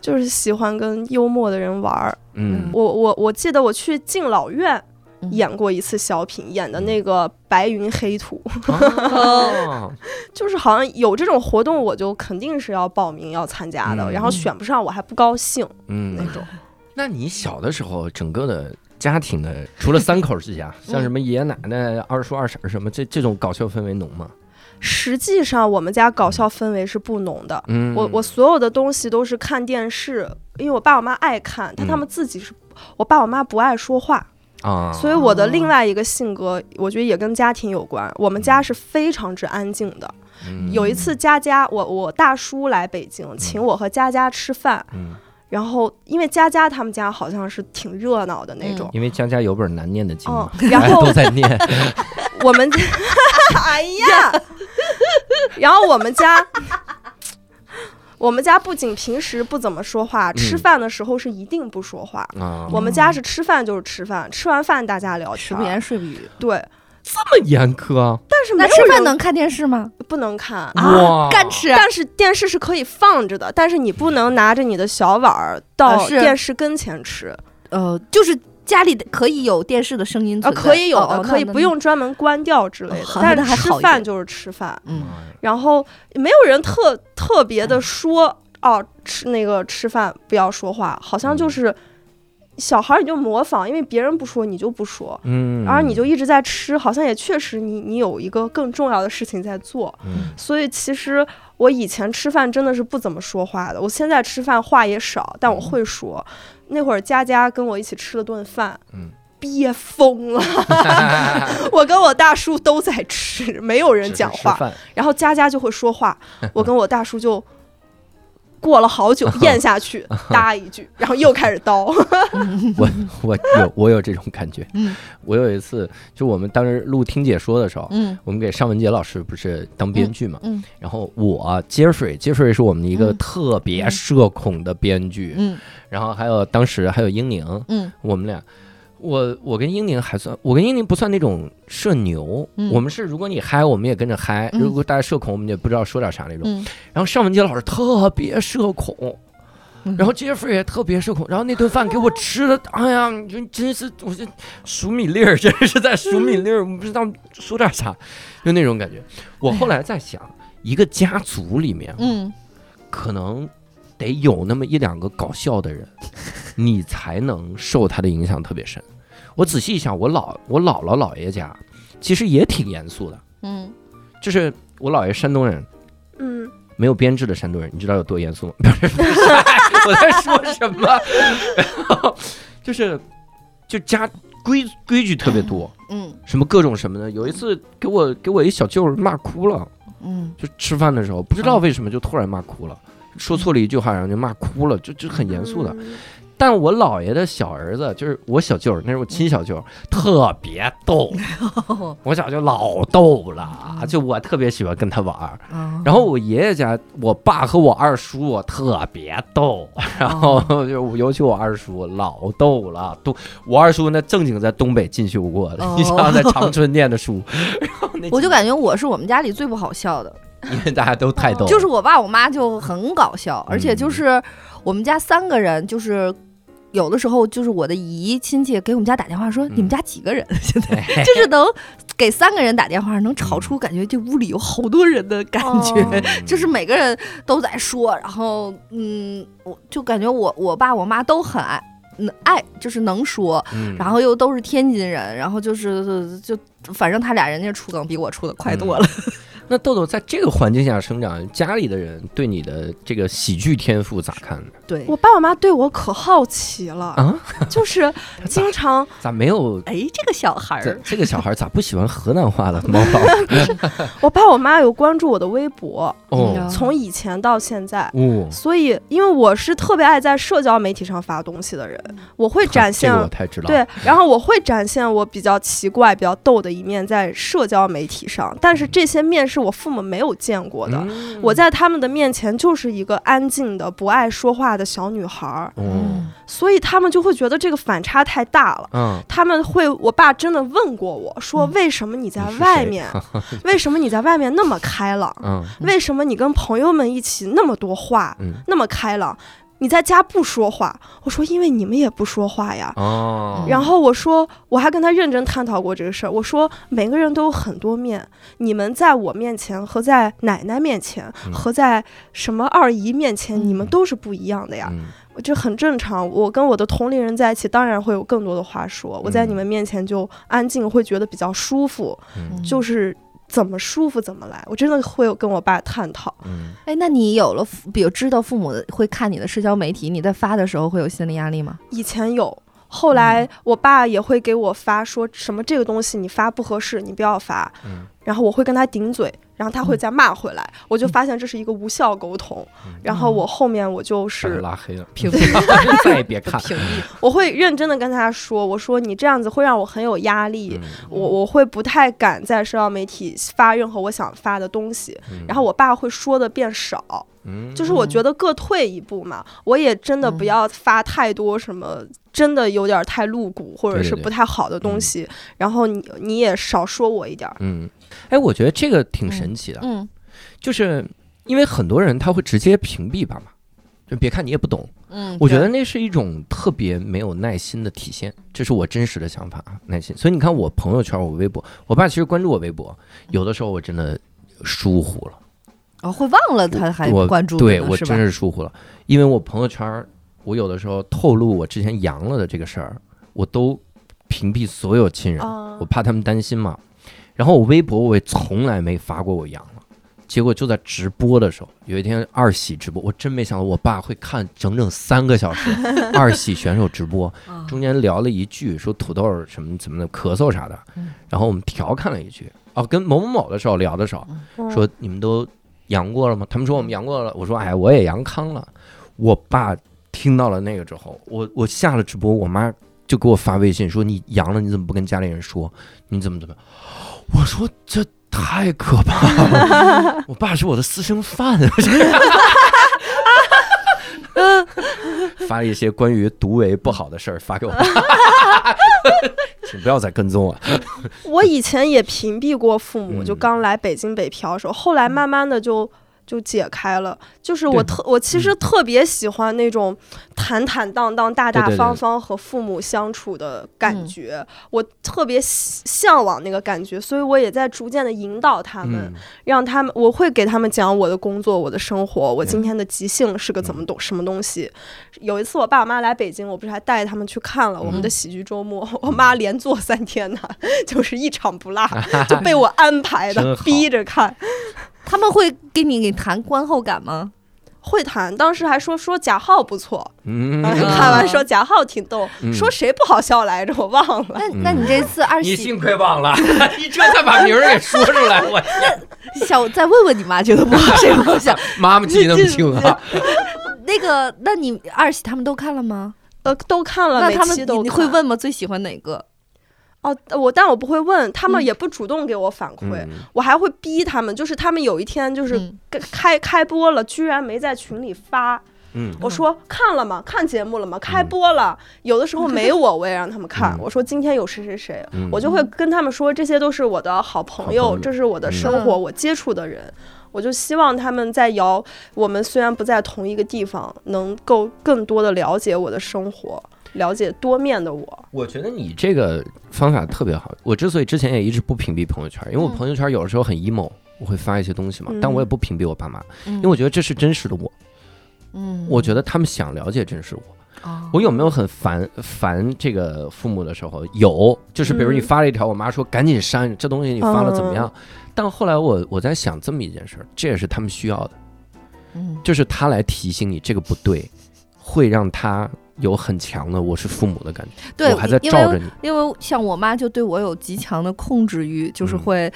就是喜欢跟幽默的人玩儿。嗯我我我记得我去敬老院嗯演过一次小品，演的那个白云黑土，哦 就是好像有这种活动，我就肯定是要报名要参加的，嗯然后选不上我还不高兴嗯。那种。那你小的时候，整个的家庭的，除了三口之家，像什么爷爷奶奶、二叔二婶什么，这这种搞笑氛围浓吗？实际上，我们家搞笑氛围是不浓的。嗯，我我所有的东西都是看电视，因为我爸我妈爱看，但他们自己是，我爸我妈不爱说话，啊，所以我的另外一个性格，我觉得也跟家庭有关。我们家是非常之安静的。嗯有一次佳佳，我我大叔来北京，请我和佳佳吃饭，嗯，然后因为佳佳他们家好像是挺热闹的那种，因为佳佳有本难念的经然后 都在念，我们家，哎呀，然后我们家。我们家不仅平时不怎么说话，吃饭的时候是一定不说话。啊，我们家是吃饭就是吃饭，吃完饭大家聊天吃不。言睡不语。对，这么严苛啊但是没那吃有人饭能看电视吗？不能看，哇干吃。但是电视是可以放着的，但是你不能拿着你的小碗儿到啊是电视跟前吃。呃，就是家里的可以有电视的声音啊，可以有可以不用专门关掉之类的好。但是吃饭就是吃饭，嗯，然后没有人特特别的说哦，吃那个吃饭不要说话，好像就是小孩儿你就模仿，因为别人不说你就不说，嗯，然后你就一直在吃，好像也确实你你有一个更重要的事情在做，嗯。所以其实我以前吃饭真的是不怎么说话的，我现在吃饭话也少，但我会说。那会儿佳佳跟我一起吃了顿饭，嗯。憋疯了，我跟我大叔都在吃，没有人讲话，然后佳佳就会说话，我跟我大叔就。过了好久，咽下去，搭一句，然后又开始叨。我我有我有这种感觉。嗯，我有一次就我们当时录听解说的时候，嗯我们给尚雯婕老师不是当编剧嘛，嗯然后我接水，接水是我们一个嗯特别社恐的编剧，嗯然后还有当时还有英宁，嗯我们俩。我我跟英宁还算，我跟英宁不算那种社牛，嗯我们是如果你嗨，我们也跟着嗨；嗯如果大家社恐，我们也不知道说点啥那种。嗯然后尚雯婕老师特别社恐，嗯然后 Jeffrey 也特别社恐，然后那顿饭给我吃的，哎呀，你说真是，我这数米粒儿，真是在数米粒儿，我不知道说点啥，就那种感觉。我后来在想，一个家族里面，嗯可能得有那么一两个搞笑的人，你才能受他的影响特别深。我仔细一想，我姥我姥姥姥爷家其实也挺严肃的，嗯就是我姥爷山东人，嗯，没有编制的山东人，你知道有多严肃吗？不是，不是我在说什么？然后就是就家规规矩特别多，嗯什么各种什么的。有一次给我给我一小舅儿骂哭了，嗯就吃饭的时候不知道为什么就突然骂哭了，说错了一句话，然后就骂哭了，就就很严肃的。嗯但我姥爷的小儿子就是我小舅儿，那是我亲小舅儿，特别逗，我小舅老逗了，就我特别喜欢跟他玩然后我爷爷家，我爸和我二叔特别逗，然后就尤其我二叔老逗了，东我二叔那正经在东北进修过的，哦。你想在长春念的书，然后那我就感觉我是我们家里最不好笑的，因为大家都太逗，就是我爸我妈就很搞笑，而且就是我们家三个人，就是有的时候就是我的姨亲戚给我们家打电话说，嗯你们家几个人？现在 就是能给三个人打电话，能吵出感觉这屋里有好多人的感觉。哦 就是每个人都在说，然后嗯，我就感觉我我爸我妈都很爱，嗯爱就是能说，嗯，然后又都是天津人，然后就是就反正他俩人家出梗比我出的快多了。那豆豆在这个环境下生长，家里的人对你的这个喜剧天赋咋看呢？对我爸我妈对我可好奇了，啊，就是经常咋没有？哎，这个小孩这儿，这个小孩咋不喜欢河南话了？猫宝 我爸我妈有关注我的微博，从以前到现在。哦，所以，因为我是特别爱在社交媒体上发东西的人，我会展现这个我太知道。对，然后我会展现我比较奇怪、比较逗的一面在社交媒体上，但是这些面是是我父母没有见过的。嗯我在他们的面前就是一个安静的、不爱说话的小女孩儿，哦所以他们就会觉得这个反差太大了。嗯，他们会，我爸真的问过我说：“为什么你在外面？为什么你在外面那么开朗？嗯为什么你跟朋友们一起那么多话，嗯那么开朗？你在家不说话？”我说：“因为你们也不说话呀。”哦，然后我说，我还跟他认真探讨过这个事儿。我说，每个人都有很多面，你们在我面前和在奶奶面前、嗯和在什么二姨面前，你们嗯都是不一样的呀。嗯这很正常。我跟我的同龄人在一起，当然会有更多的话说。我在嗯你们面前就安静，会觉得比较舒服，嗯就是怎么舒服怎么来。我真的会有跟我爸探讨。嗯，哎，那你有了父，比如知道父母会看你的社交媒体，你在发的时候会有心理压力吗？以前有。后来我爸也会给我发说什么这个东西你发不合适，你不要发。嗯然后我会跟他顶嘴，然后他会再骂回来，我就发现这是一个无效沟通。然后我后面我就是拉黑了，屏 蔽再也别看。屏蔽。我会认真的跟他说，我说你这样子会让我很有压力，嗯我我会不太敢在社交媒体发任何我想发的东西。嗯然后我爸会说的变少，嗯就是我觉得各退一步嘛，我也真的不嗯要发太多什么真的有点太露骨或者是不太好的东西，然后你你也少说我一点儿。嗯，哎，我觉得这个挺神奇的，嗯就是因为很多人他会直接屏蔽爸妈，就别看你也不懂，嗯，我觉得那是一种特别没有耐心的体现，这是我真实的想法啊，耐心。所以你看我朋友圈，我微博，我爸其实关注我微博，有的时候我真的疏忽了，哦会忘了他还对我真？是疏忽了，因为我朋友圈，我有的时候透露我之前阳了的这个事儿，我都屏蔽所有亲人，啊我怕他们担心嘛。然后我微博我也从来没发过我阳了，结果就在直播的时候，有一天二喜直播，我真没想到我爸会看整整三个小时 二喜选手直播，啊中间聊了一句说土豆儿什么怎么的咳嗽啥的嗯，然后我们调侃了一句，哦，跟某某某的时候聊的时候嗯说你们都阳过了吗？他们说我们阳过了，我说哎我也阳康了。我爸听到了那个之后，我我下了直播，我妈就给我发微信说你阳了，你怎么不跟家里人说？你怎么怎么？我说这太可怕了，我爸是我的私生饭。发了一些关于毒为不好的事儿发给我爸，请不要再跟踪我。我以前也屏蔽过父母，嗯就刚来北京北漂的时候，后来慢慢的就。就解开了，就是我特我其实特别喜欢那种坦坦荡荡、大大方方和父母相处的感嗯。觉，我特别喜向往那个感觉，所以我也在逐渐的引导他们，嗯。让他们，我会给他们讲我的工作、我的生活，我今嗯天的即兴是个怎么东什么东西。有一次我爸我妈来北京，我不是还带他们去看了我们的嗯。喜剧周末，我妈连坐三天呢，就是一场不落，就被我安排的，逼着看。他们会给你谈观后感吗？会谈，当时还说说贾浩不错，嗯，看完说贾浩挺逗，嗯说谁不好笑来着，我忘了。那那你这次二喜你幸亏忘了，你这才把名儿给说出来，我想再问问你妈觉得不好谁不好笑？妈妈记得那么清啊。那个，那你二喜他们都看了吗？呃，都看了，那他们你会问吗？最喜欢哪个？哦，我但我不会问，他们嗯也不主动给我反馈，嗯我还会逼他们，就是他们有一天就是嗯开开开播了，居然没在群里发。嗯我说看了吗？看节目了吗？开播了。有的时候没 我，我也让他们看。嗯我说今天有谁谁谁，嗯我就会跟他们说，这些都是我的好朋友，好朋友这是我的生活，我接触的人。我就希望他们在瑶，我们虽然不在同一个地方，能够更多的了解我的生活，了解多面的我。我觉得你这个方法特别好。我之所以之前也一直不屏蔽朋友圈，因为我嗯朋友圈有的时候很 emo，我会发一些东西嘛，嗯但我也不屏蔽我爸妈，因因为我觉得这是真实的我。嗯我觉得他们想了解真实我。哦我有没有很烦烦这个父母的时候？有，就是比如你嗯发了一条，我妈说赶紧删，这东西你发了怎么样？但后来我我在想这么一件事儿，这也是他们需要的，嗯就是他来提醒你这个不对，会让他有很强的我是父母的感觉，对我还在因为罩着你。因为像我妈就对我有极强的控制欲，就是嗯会，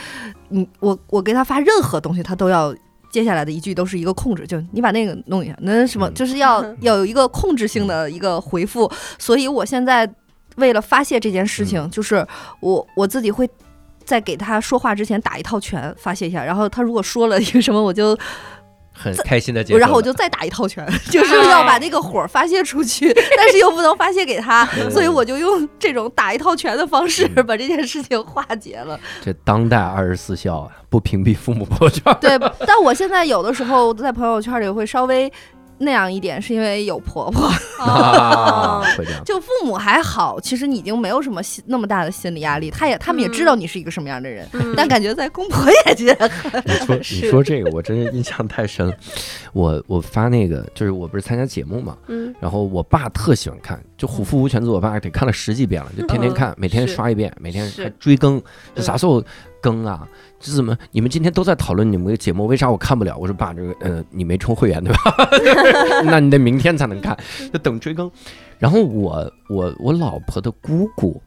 嗯，我我给她发任何东西，她都要接下来的一句都是一个控制，就你把那个弄一下，那什么，嗯就是要要 有一个控制性的一个回复。所以我现在为了发泄这件事情，就是我我自己会在给他说话之前打一套拳发泄一下，然后他如果说了一个什么，我就很开心的接受。然后我就再打一套拳，就是要把那个火发泄出去，但是又不能发泄给他，所以我就用这种打一套拳的方式嗯 把这件事情化解了。这当代二十四孝啊，不屏蔽父母朋友圈。对，但我现在有的时候在朋友圈里会稍微那样一点，是因为有婆婆。啊，会这样。就父母还好，其实你已经没有什么心那么大的心理压力，他也他们也知道你是一个什么样的人，嗯但感觉在公婆眼前，你说 你说这个，我真是印象太深了。我我发那个，就是我不是参加节目嘛，嗯然后我爸特喜欢看，就《虎父无犬子》，我爸得看了十几遍了，就天天看，每天刷一遍，每天还追更，啥时候更啊？这怎么？你们今天都在讨论你们的节目，为啥我看不了？我说爸，这个呃，你没充会员对吧？那你得明天才能看，就等追更。然后我我我老婆的姑姑，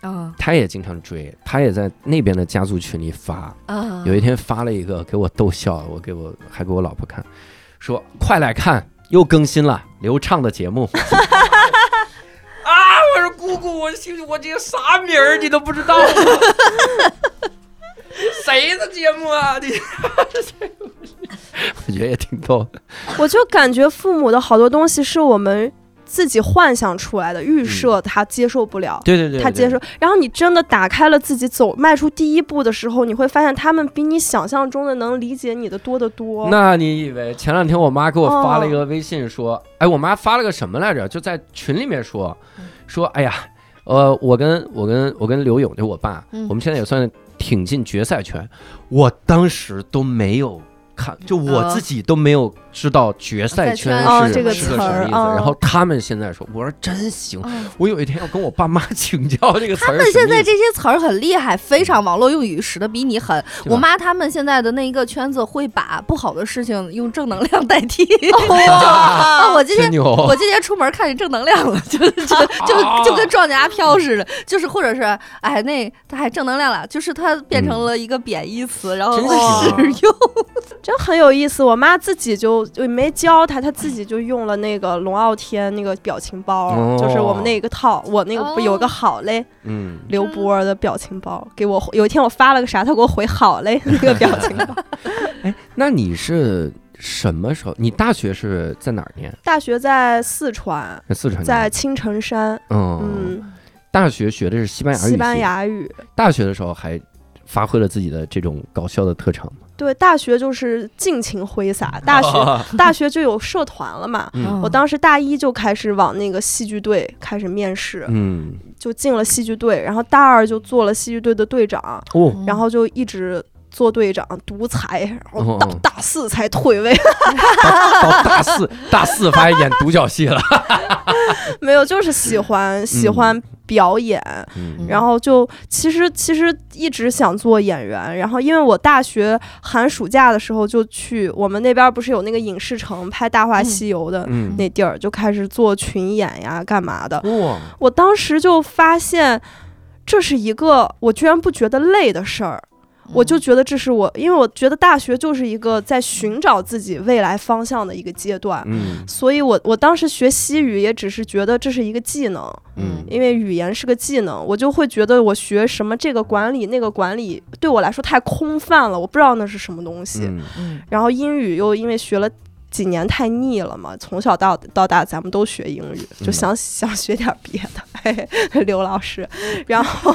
啊她也经常追，她也在那边的家族群里发。啊有一天发了一个给我逗笑了，我给我还给我老婆看，说快来看，又更新了刘畅的节目。啊！我说姑姑，我心我这个啥名儿你都不知道吗？谁的节目啊？你 我觉得也挺逗的。我就感觉父母的好多东西是我们自己幻想出来的，预设他接受不了。对对对，他接受，然后你真的打开了自己走迈出第一步的时候，你会发现他们比你想象中的能理解你的多得多。那你以为前两天我妈给我发了一哦个微信说，哎，我妈发了个什么来着？就在群里面说，嗯说，哎呀，呃，我跟我跟我跟刘勇，就我爸，嗯我们现在也算挺进决赛圈。我当时都没有看，就我呃自己都没有知道决赛圈是这个词是个什么意思。然后他们现在说，我说真行，嗯我有一天要跟我爸妈请教这个词他们现在这些词儿很厉害，非常网络用语使得比你狠。我妈他们现在的那一个圈子会把不好的事情用正能量代替。啊，我今天，我今天出门看见正能量了，就就 就就跟撞见阿飘似的，就是或者是哎那他还正能量了，就是它变成了一个贬义词，然后真使用。真很有意思。我妈自己就就没教他，他自己就用了那个龙傲天那个表情包，哦就是我们那个套，我那个不有个好嘞，嗯，刘波的表情包，给我有一天我发了个啥，他给我回好嘞 那个表情包。哎，那你是什么时候？你大学是在哪儿念？大学在四川，在四川。在青城山，嗯，嗯，大学学的是西班牙语。西班牙语。大学的时候还发挥了自己的这种搞笑的特长吗？对，大学就是尽情挥洒，大学 大学就有社团了嘛。嗯我当时大一就开始往那个戏剧队开始面试，嗯，就进了戏剧队，然后大二就做了戏剧队的队长，哦，然后就一直做队长，独裁，然后哦到大四才退位。到大四大四发现演独角戏了。没有，就是喜欢喜欢表演，嗯然后就其实其实一直想做演员，然后因为我大学寒暑假的时候就去我们那边不是有那个影视城拍《大话西游》的嗯，那地儿，就开始做群演呀，干嘛的。哇，我当时就发现，这是一个我居然不觉得累的事儿。我就觉得这是我，因为我觉得大学就是一个在寻找自己未来方向的一个阶段，嗯。所以我我当时学西语也只是觉得这是一个技能，嗯因为语言是个技能，我就会觉得我学什么这个管理那个管理对我来说太空泛了，我不知道那是什么东西。嗯嗯。然后英语又因为学了几年太腻了嘛，从小到到大咱们都学英语，就嗯想、想学点别的。嘿 嘿，刘老师，然后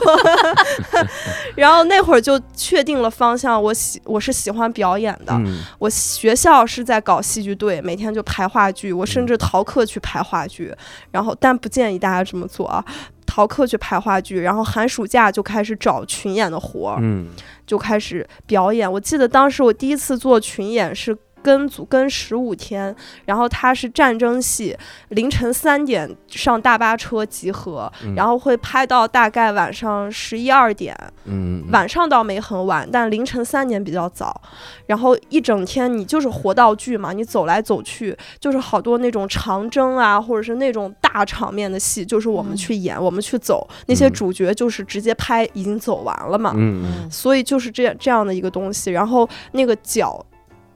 然后那会儿就确定了方向，我喜我是喜欢表演的。嗯我学校是在搞戏剧队，每天就排话剧，我嗯甚至逃课去排话剧，然后但不建议大家这么做啊。逃课去排话剧，然后寒暑假就开始找群演的活儿，嗯就开始表演。我记得当时我第一次做群演是跟组跟十五天，然后他是战争戏，凌晨三点上大巴车集合，嗯然后会拍到大概晚上十一二点，嗯，晚上倒没很晚，但凌晨三点比较早。然后一整天你就是活道具嘛，你走来走去，就是好多那种长征啊，或者是那种大场面的戏，就是我们嗯去演，我们去走，那些嗯主角就是直接拍已经走完了嘛。嗯嗯所以就是这样这样的一个东西。然后那个脚。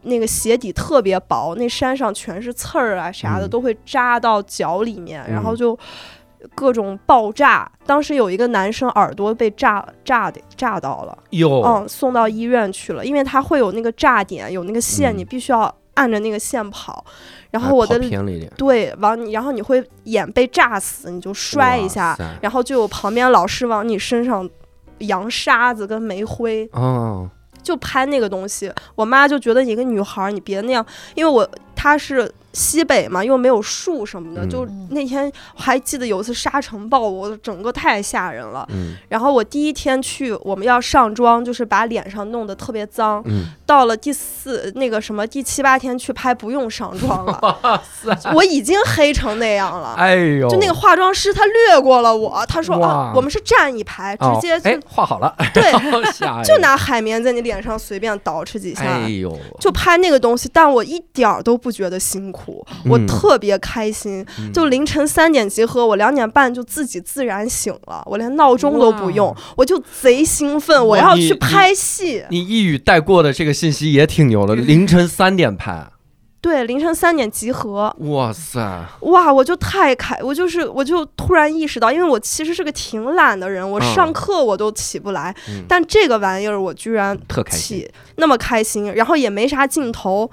那个鞋底特别薄，那山上全是刺儿啊啥的，嗯。都会扎到脚里面，然后嗯就各种爆炸。当时有一个男生耳朵被炸炸的炸到了，哟，嗯，送到医院去了，因为他会有那个炸点，有那个线，嗯。你必须要按着那个线跑。然后我的对往你，然后你会眼被炸死，你就摔一下然后就有旁边老师往你身上扬沙子跟煤灰，哦，就拍那个东西。我妈就觉得你一个女孩儿，你别那样，因为我她是西北嘛，又没有树什么的，嗯就那天还记得有一次沙尘暴，我整个太吓人了。嗯然后我第一天去，我们要上妆，就是把脸上弄得特别脏。嗯，到了第四那个什么第七八天去拍，不用上妆了，我已经黑成那样了。哎呦，就那个化妆师，他略过了我，他说哇啊，我们是站一排，直哦接就、哎画好了，对，就拿海绵在你脸上随便捯饬几下，哎呦，就拍那个东西，但我一点儿都不觉得辛苦，我嗯特别开心。嗯就凌晨三点集合，我两点半就自己自然醒了，我连闹钟都不用，我就贼兴奋，我要去拍戏。你一语带过的这个信息也挺牛的，凌 晨三点拍，对，凌晨三点集合，哇塞，哇，我就太开，我就是我就突然意识到，因为我其实是个挺懒的人，我嗯上课我都起不来，嗯。但这个玩意儿我居然特开那么开心，然后也没啥镜头，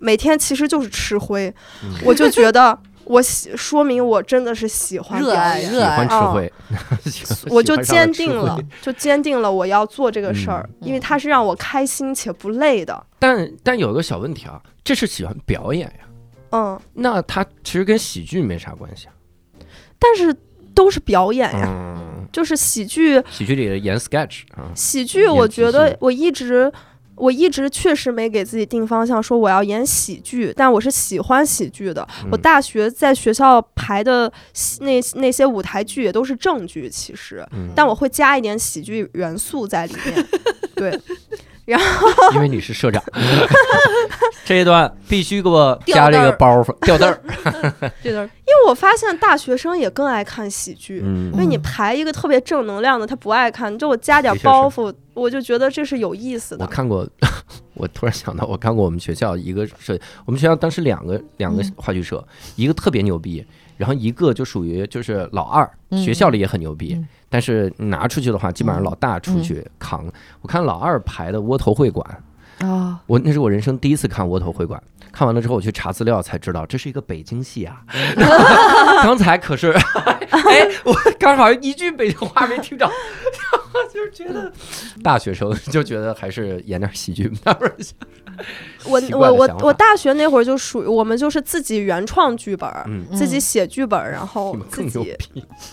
每天其实就是吃灰，嗯。我就觉得我喜，说明我真的是喜欢热爱热爱欢吃啊灰，我就坚定了，就坚定了我要做这个事儿，嗯因为它是让我开心且不累的。但但有个小问题啊，这是喜欢表演呀，嗯，那它其实跟喜剧没啥关系啊。但是都是表演呀，嗯，就是喜剧，喜剧里的演 sketch 啊，喜剧，我觉得我一直。我一直确实没给自己定方向，说我要演喜剧，但我是喜欢喜剧的。我嗯大学在学校排的戏那那些舞台剧也都是正剧，其实，嗯但我会加一点喜剧元素在里面。对，因为你是社长，这一段必须给我加这个包袱吊凳 儿。这段因为我发现大学生也更爱看喜剧，嗯因为你排一个特别正能量的，他不爱看，就我加点包袱，我就觉得这是有意思的。我看过，我突然想到，我看过我们学校一个社，我们学校当时两个两个嗯。话剧社，一个特别牛逼，然后一个就属于就是老二，嗯学校里也很牛逼嗯，但是拿出去的话，基本上老大出去扛。我看老二排的窝头会馆，啊，我那是我人生第一次看窝头会馆，看完了之后我去查资料才知道这是一个北京戏啊。刚才可是，哎，我刚好一句北京话没听着，就是觉得大学生就觉得还是演点喜剧，那不是 我我我我大学那会儿就属于我们就是自己原创剧本，嗯，自己写剧本，然后 自己。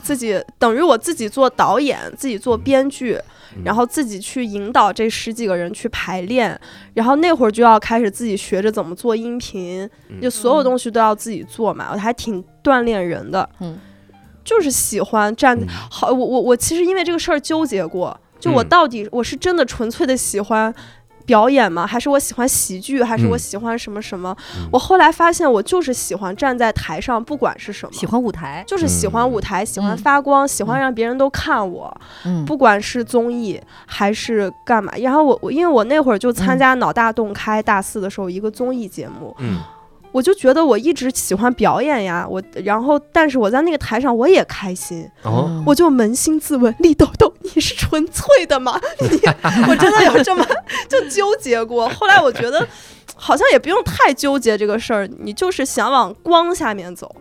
自己等于我自己做导演，自己做编剧，嗯。然后自己去引导这十几个人去排练，然后那会儿就要开始自己学着怎么做音频，嗯。就所有东西都要自己做嘛，我还挺锻炼人的。嗯，就是喜欢站嗯好，我我我其实因为这个事儿纠结过，就我嗯到底我是真的纯粹的喜欢。表演吗？还是我喜欢喜剧？还是我嗯喜欢什么什么？嗯我后来发现，我就是喜欢站在台上，不管是什么，喜欢舞台，就是喜欢嗯舞台，喜欢嗯发光，喜欢让别人都看我，嗯不管是综艺还是干嘛。然后我我因为我那会儿就参加脑大洞开大四的时候一个综艺节目，嗯我就觉得我一直喜欢表演呀，我然后但是我在那个台上我也开心，哦，我就扪心自问，李豆豆你是纯粹的吗？你我真的有这么 就纠结过。后来我觉得好像也不用太纠结这个事儿，你就是想往光下面走。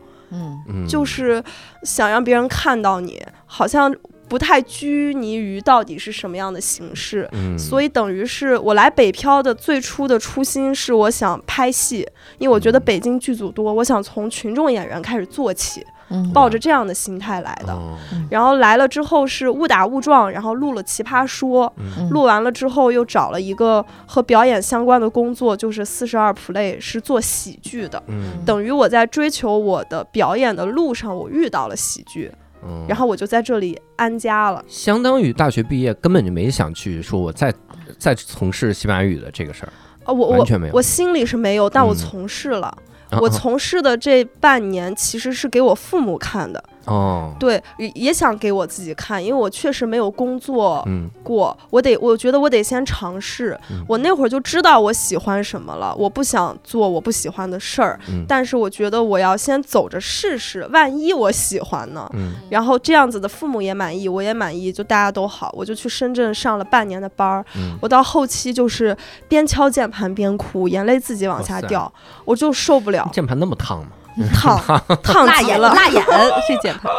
就是想让别人看到你，好像不太拘泥于到底是什么样的形式。嗯，所以等于是我来北漂的最初的初心是我想拍戏，因为我觉得北京剧组多，我想从群众演员开始做起，嗯抱着这样的心态来的。哦然后来了之后是误打误撞，然后录了《奇葩说》，嗯录完了之后又找了一个和表演相关的工作，就是四十二 play 是做喜剧的。嗯等于我在追求我的表演的路上，我遇到了喜剧，嗯，然后我就在这里安家了。相当于大学毕业根本就没想去说我再再从事西班牙语的这个事儿，啊，我我完全没有。我心里是没有，但我嗯。从事了。我从事的这半年其实是给我父母看的，哦，对，也也想给我自己看，因为我确实没有工作嗯过，我得，我觉得我得先尝试。嗯我那会儿就知道我喜欢什么了，我不想做我不喜欢的事儿，嗯但是我觉得我要先走着试试，万一我喜欢呢？嗯然后这样子的父母也满意，我也满意，就大家都好，我就去深圳上了半年的班儿。嗯，我到后期就是边敲键盘边哭，眼泪自己往下掉，我就受不了，键盘那么烫吗？烫烫辣眼了。辣眼这简单，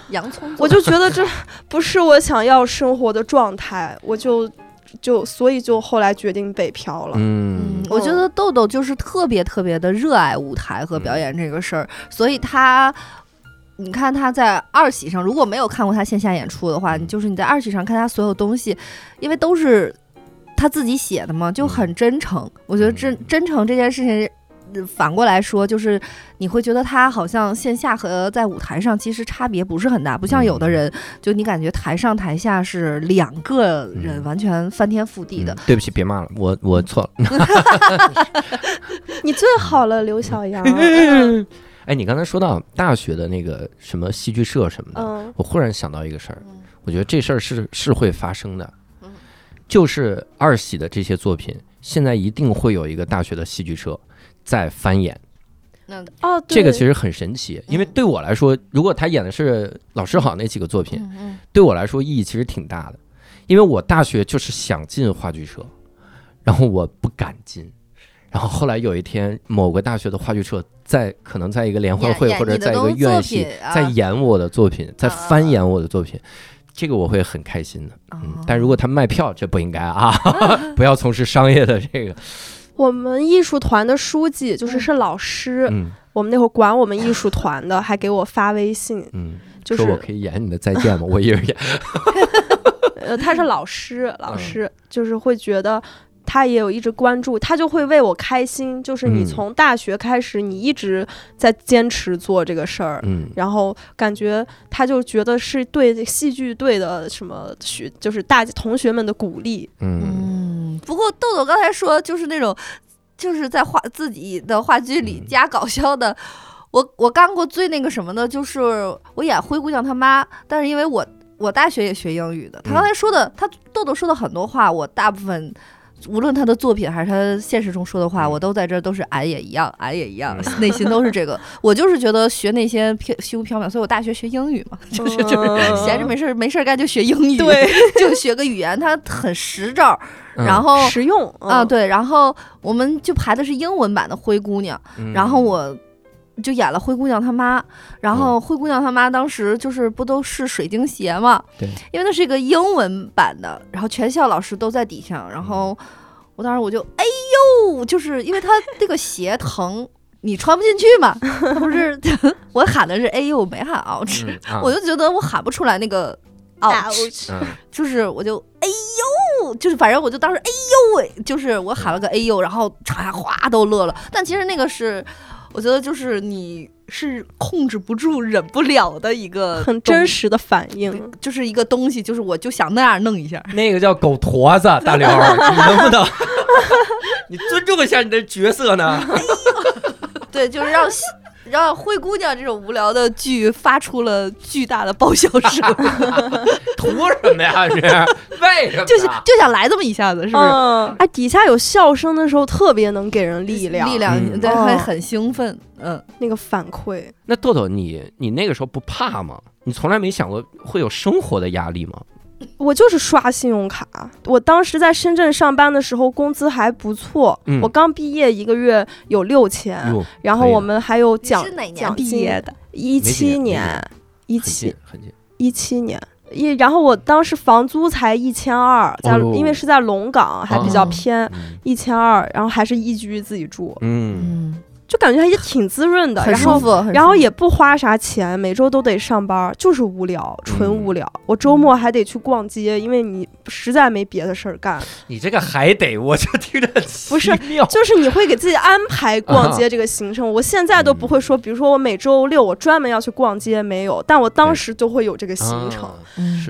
洋葱我就觉得这不是我想要生活的状态，我就就所以就后来决定北漂了。嗯嗯，我觉得豆豆就是特别特别的热爱舞台和表演这个事儿，所以他。你看他在二喜上，如果没有看过他线下演出的话，你就是你在二喜上看他所有东西，因为都是他自己写的嘛，就很真诚。我觉得真真诚这件事情，呃反过来说，就是你会觉得他好像线下和在舞台上其实差别不是很大，不像有的人，就你感觉台上台下是两个人，嗯完全翻天覆地的嗯。对不起，别骂了，我我错了。你最好了，刘小阳。哎，你刚才说到大学的那个什么戏剧社什么的，嗯我忽然想到一个事儿嗯，我觉得这事儿是是会发生的嗯，就是二喜的这些作品，现在一定会有一个大学的戏剧社在翻演。那哦，这个其实很神奇，因为对我来说，如果他演的是老师好那几个作品，对我来说意义其实挺大的，因为我大学就是想进话剧社，然后我不敢进，然后后来有一天某个大学的话剧社在可能在一个联欢会或者在一个院系在演我的作品，在翻演我的作品。这个我会很开心的，嗯哦，但如果他卖票，这不应该啊，不要从事商业的这个，我们艺术团的书记就是嗯是老师，嗯我们那会儿管我们艺术团的，还给我发微信，嗯，就是说我可以演你的再见吗？我一人演，呃，他是老师，老嗯师就是会觉得。他也有一直关注，他就会为我开心。就是你嗯从大学开始，你一直在坚持做这个事儿，嗯然后感觉他就觉得是对戏剧队的什么学，就是大同学们的鼓励。嗯嗯，不过豆豆刚才说就是那种，就是在话自己的话剧里嗯加搞笑的。我我干过最那个什么的，就是我演灰姑娘她妈，但是因为我我大学也学英语的，他刚才说的，他豆豆说的很多话，我大部分。无论他的作品还是他现实中说的话，嗯。我都在这儿都是俺也一样，俺也一样，嗯 内心都是这个。我就是觉得学那些飘虚无缥缈，所以我大学学英语嘛，就是就是嗯闲着没事儿没事儿干就学英语，对，就学个语言，它很实招然后实用啊，嗯对，然后我们就排的是英文版的灰姑娘，嗯。然后我就演了灰姑娘她妈，然后灰姑娘她妈当时就是不都是水晶鞋嘛，对，因为那是一个英文版的，然后全校老师都在底下，然后我当时我就哎呦，就是因为它 那个鞋疼。你穿不进去嘛？它不是 我喊的是哎呦，没喊 ouch，、嗯啊我就觉得我喊不出来那个 ouch，嗯就是我就哎呦，就是反正我就当时哎呦喂，就是我喊了个哎呦，然后场下哗都乐了。但其实那个是，我觉得就是你是控制不住、忍不了的一个很真，实的反应。就是一个东西，就是我就想那样弄一下。那个叫狗驼子，大刘，你能不能？你尊重一下你的角色呢？对，就是让让灰姑娘这种无聊的剧发出了巨大的爆笑声，图什么呀？是为什么？就是就想来这么一下子，是不是？嗯，哎，底下有笑声的时候，特别能给人力量，力量，嗯对，哦还很兴奋，嗯。那个反馈。那豆豆，你你那个时候不怕吗？你从来没想过会有生活的压力吗？我就是刷信用卡。我当时在深圳上班的时候，工资还不错。嗯我刚毕业一个月有六千，然后我们还有奖是哪年奖金毕业的？一七年年，一七很近。一七年。一，然后我当时房租才一千二，在、哦因为是在龙岗，还比较哦偏，嗯一千二，然后还是一居自己住，嗯，嗯，就感觉还也挺滋润的，然后很舒服，然后也不花啥钱，每周都得上班，就是无聊，纯嗯无聊。我周末还得去逛街，因为你实在没别的事儿干。你这个还得，我就听着不是就是你会给自己安排逛啊街这个行程。我现在都不会说，比如说我每周六我专门要去逛街，没有，但我当时就会有这个行程。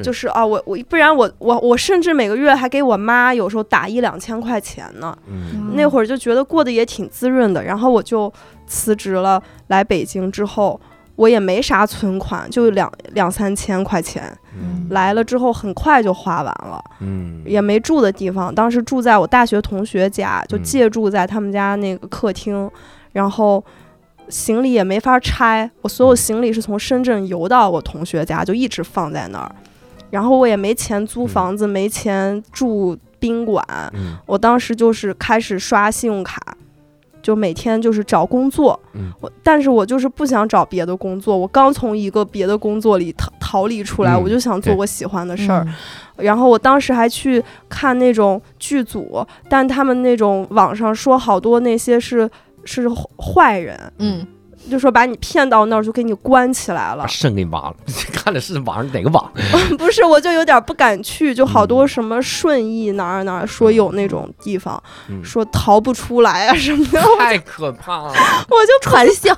就是啊，我我不然我我我甚至每个月还给我妈有时候打一两千块钱呢。嗯那会儿就觉得过得也挺滋润的，然后我就辞职了，来北京之后，我也没啥存款，就两两三千块钱。嗯来了之后很快就花完了，嗯也没住的地方。当时住在我大学同学家，就嗯借住在他们家那个客厅，然后行李也没法拆，我所有行李是从深圳邮到我同学家，就一直放在那儿。然后我也没钱租嗯房子，没钱住宾馆，嗯我当时就是开始刷信用卡，就每天就是找工作。嗯。我但是我就是不想找别的工作，我刚从一个别的工作里逃逃离出来，嗯我就想做我喜欢的事儿。嗯。然后我当时还去看那种剧组，但他们那种网上说好多那些是是坏人，嗯，就说把你骗到那儿就给你关起来了把。肾给你挖了，看的是网上哪个网？不是，我就有点不敢去，就好多嗯什么顺义哪儿哪儿说有那种地方，嗯说逃不出来啊什么的，太可怕了。我就传销，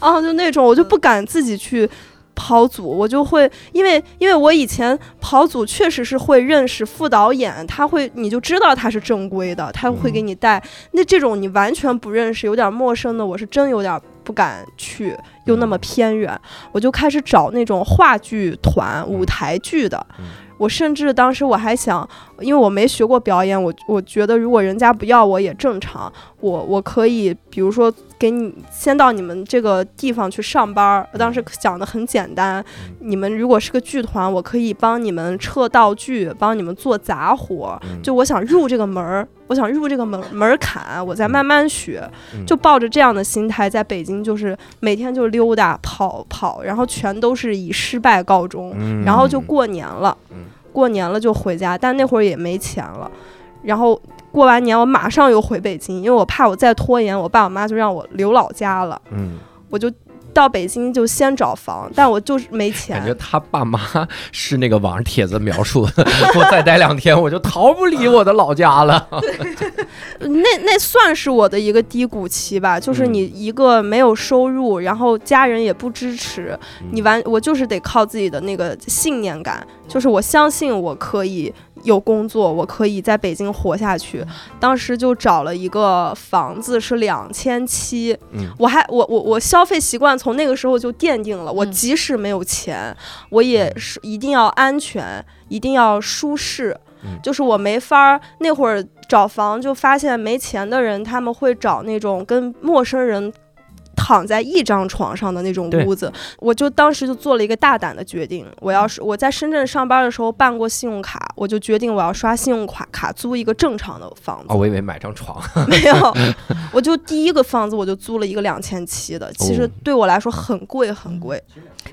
啊，就那种我就不敢自己去跑组，我就会因为因为我以前跑组确实是会认识副导演，他会你就知道他是正规的，他会给你带。那这种你完全不认识、有点陌生的，我是真有点不敢去，又那么偏远，我就开始找那种话剧团、舞台剧的。嗯我甚至当时我还想，因为我没学过表演，我我觉得如果人家不要我也正常，我我可以比如说给你先到你们这个地方去上班儿。我当时想的很简单，你们如果是个剧团，我可以帮你们撤道具，帮你们做杂活。嗯就我想入这个门儿，我想入这个门门儿槛，我再慢慢学，嗯就抱着这样的心态，在北京就是每天就溜达跑跑，然后全都是以失败告终。嗯然后就过年了嗯，过年了就回家，但那会儿也没钱了。然后过完年，我马上又回北京，因为我怕我再拖延，我爸我妈就让我留老家了。嗯，我就到北京就先找房，但我就是没钱。感觉他爸妈是那个网上帖子描述的，我再待两天我就逃不离我的老家了。那那算是我的一个低谷期吧，就是嗯你一个没有收入，然后家人也不支持，嗯你完我就是得靠自己的那个信念感，就是我相信我可以有工作，我可以在北京活下去。当时就找了一个房子是两千七，嗯我还我我我消费习惯从那个时候就奠定了，我嗯即使没有钱，我也是一定要安全，一定要舒适。嗯就是我没法儿那会儿找房，就发现没钱的人他们会找那种跟陌生人躺在一张床上的那种屋子。我就当时就做了一个大胆的决定，我要是我在深圳上班的时候办过信用卡，我就决定我要刷信用卡卡租一个正常的房子。哦，我以为买张床。没有，我就第一个房子我就租了一个两千七的，其实哦对我来说很贵很贵。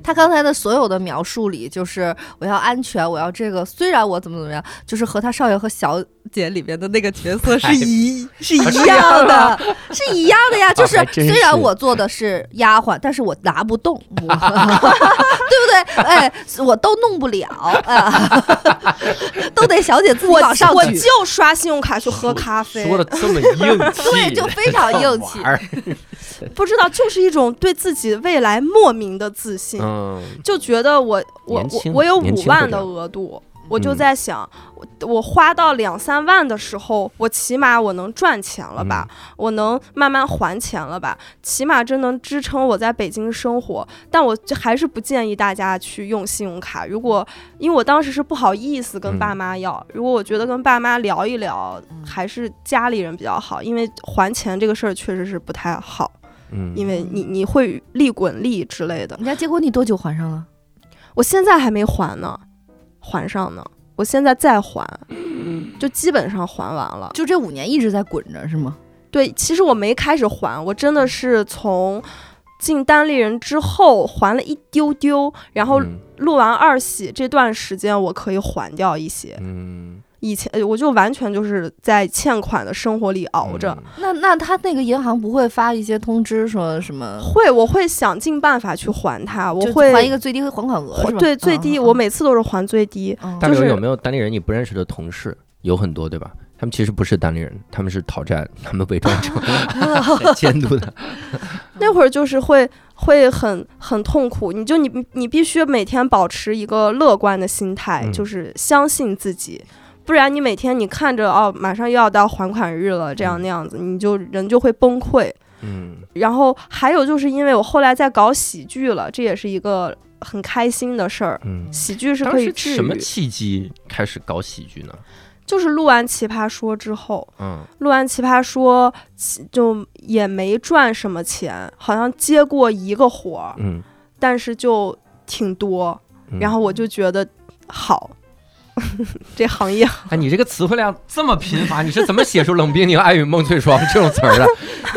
他刚才的所有的描述里，就是我要安全，我要这个。虽然我怎么怎么样，就是和他少爷和小姐里面的那个角色是一 是一样的，是一样的呀。就是虽然我做的是丫鬟，但是我拿不动，对不对？哎，我都弄不了啊，都得小姐自己我往上举。我就刷信用卡去喝咖啡，说的这么硬气，对就非常硬气不知道就是一种对自己未来莫名的自信。嗯，就觉得我我我我有五万的额度，我就嗯。在想，我我花到两三万的时候，我起码我能赚钱了吧，嗯。我能慢慢还钱了吧，起码真能支撑我在北京生活。但我就还是不建议大家去用信用卡，如果因为我当时是不好意思跟嗯。爸妈要，如果我觉得跟爸妈聊一聊，还是家里人比较好，因为还钱这个事儿确实是不太好，嗯，因为你你会利滚利之类的。人家结果你多久还上了？我现在还没还呢，还上呢。我现在再还，就基本上还完了。就这五年一直在滚着是吗？对，其实我没开始还，我真的是从进单立人之后还了一丢丢，然后嗯录完二喜这段时间我可以还掉一些。嗯，以前呃我就完全就是在欠款的生活里熬着。嗯那那他那个银行不会发一些通知说什么？会，我会想尽办法去还他，我会还一个最低还款额？对最低，嗯我每次都是还最低。嗯就是大刘有没有单立人你不认识的同事？有很多对吧？他们其实不是单立人，他们是讨债，他们伪装成 监督的。那会儿就是会会很很痛苦，你就你你必须每天保持一个乐观的心态，嗯就是相信自己，不然你每天你看着哦马上又要到还款日了，这样嗯那样子，你就人就会崩溃。嗯然后还有就是因为我后来在搞喜剧了，这也是一个很开心的事儿。嗯。喜剧是可以治愈什么，契机开始搞喜剧呢？就是录完《奇葩说》之后，嗯录完《奇葩说》就也没赚什么钱，好像接过一个活儿，嗯，但是就挺多，嗯然后我就觉得好，这行业哎，你这个词汇量这么贫乏，你是怎么写出“冷冰凝、爱与梦翠霜”这种词儿的？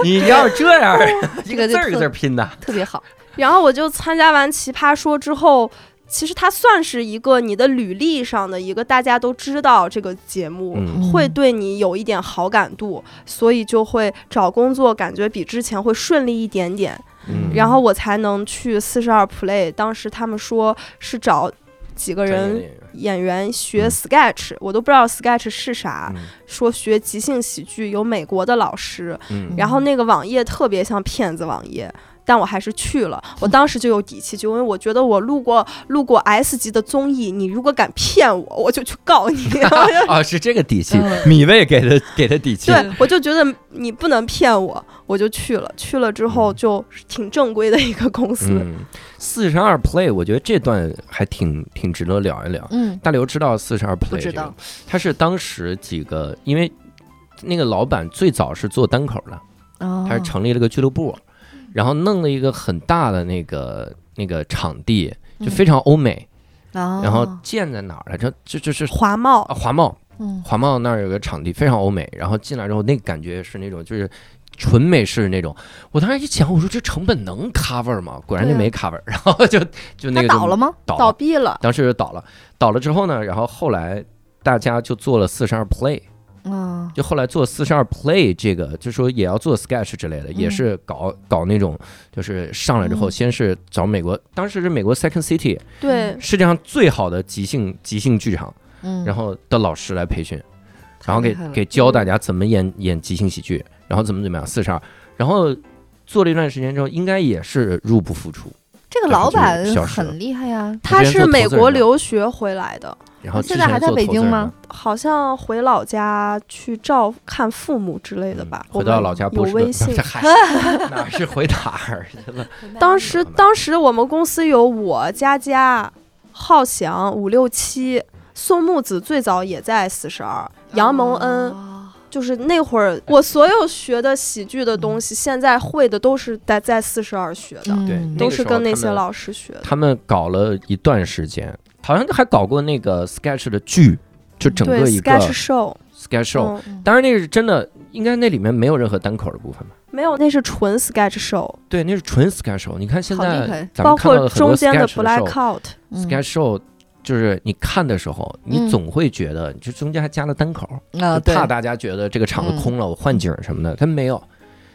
你要这样，一个字儿一个字儿拼的。特别好。然后我就参加完《奇葩说》之后，其实它算是一个你的履历上的一个大家都知道这个节目。嗯会对你有一点好感度，所以就会找工作，感觉比之前会顺利一点点，嗯然后我才能去四十二 play。当时他们说是找几个人演员学嗯 sketch，、我都不知道 sketch 是啥，嗯说学即兴喜剧有美国的老师，嗯然后那个网页特别像骗子网页。但我还是去了，我当时就有底气，就因为我觉得我录过录过 S 级的综艺，你如果敢骗我，我就去告你。啊，是这个底气，嗯米未给的给的底气。对，我就觉得你不能骗我，我就去了。去了之后就挺正规的一个公司，嗯，四十二 play，我觉得这段还挺挺值得聊一聊。嗯，大刘知道四十二 play 不知道，他是当时几个，因为那个老板最早是做单口的，哦。他是成立了个俱乐部，然后弄了一个很大的那个那个场地，就非常欧美，然然后建在哪儿来着？就就是华贸啊华贸，嗯。华贸那儿有个场地非常欧美，然后进来之后那个感觉是那种就是。纯美式那种，我当时一想，我说这成本能 cover 吗？果然就没 cover，、然后就就那个就倒了吗？倒，倒闭了。当时就倒了，倒了之后呢，然后后来大家就做了四十二 play，嗯。就后来做四十二 play 这个，就说也要做 sketch 之类的，也是搞搞那种，就是上来之后嗯。先是找美国，当时是美国 Second City 对，世界上最好的即兴即兴剧场，嗯，然后的老师来培训，然后给给教大家怎么演演即兴喜剧，然后怎么怎么样四十二，然后做了一段时间之后，应该也是入不敷出，这个老板很厉害呀。他是美国留学回来的，然后现在还在北京吗？好像回老家去照看父母之类的吧。嗯回到老家有微信 哪 是回哪儿 去了？当时当时我们公司有我佳佳、浩翔、五六七、宋木子，最早也在四十二，杨蒙恩。哦就是那会儿，我所有学的喜剧的东西，现在会的都是在在四十二学的，对嗯都是跟那些老师学的。他们搞了一段时间，好像还搞过那个 sketch 的剧，就整个一个，sketch show。嗯，当然那个是真的，应该那里面没有任何单口的部分吧？没有，那是纯 sketch show，对，那是纯 sketch show。你看现在包咱们看到括的很多中间的 sketch 的 black show out，嗯 sketch show，就是你看的时候，你嗯总会觉得，就中间还加了单口，就怕大家觉得这个场子空了，我换景儿什么的。他们没有，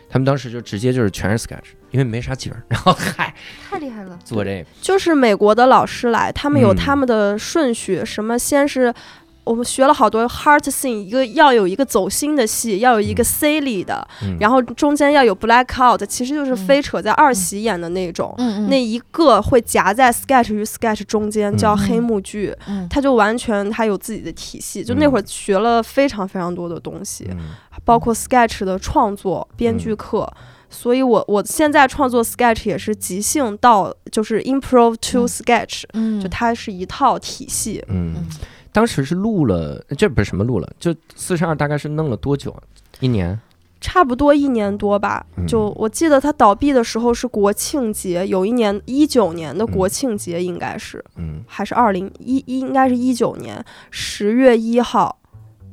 他们当时就直接就是全是 sketch，因为没啥景儿，然后嗨太厉害了。做这个。就是美国的老师来，他们有嗯他们的顺序，什么先是。我们学了好多 heart scene，一个要有一个走心的戏，要有一个 silly 的，嗯。然后中间要有 black out，其实就是嗯。飞扯在二喜演的那种。那一个会夹在 sketch 与 sketch 中间，叫嗯。黑幕剧，嗯。它就完全它有自己的体系。就那会儿学了非常非常多的东西，嗯。包括 sketch 的创作、编剧课。所以我我现在创作 sketch 也是即兴到就是 improv to 嗯。sketch，、嗯。就它是一套体系。嗯。嗯，当时是录了，这不是什么录了，就四十二大概是弄了多久？一年？差不多一年多吧，嗯就我记得它倒闭的时候是国庆节，有一年一九年的国庆节应该是，嗯，还是二零一一应该是一九年十月一号，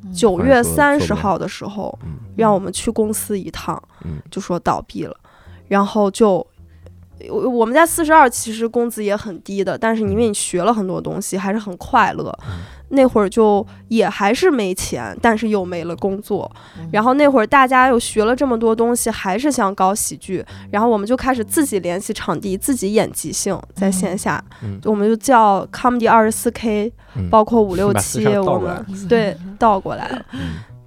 嗯九月三十号的时候，嗯让我们去公司一趟，嗯就说倒闭了，然后就。我我们在四十二其实工资也很低的，但是因为你学了很多东西，还是很快乐。嗯那会儿就也还是没钱，但是又没了工作。嗯然后那会儿大家又学了这么多东西，还是想搞喜剧，然后我们就开始自己联系场地，自己演即兴，在线下，嗯我们就叫 comedy 二十四 K，嗯包括五六把七，我们对 倒过来了，嗯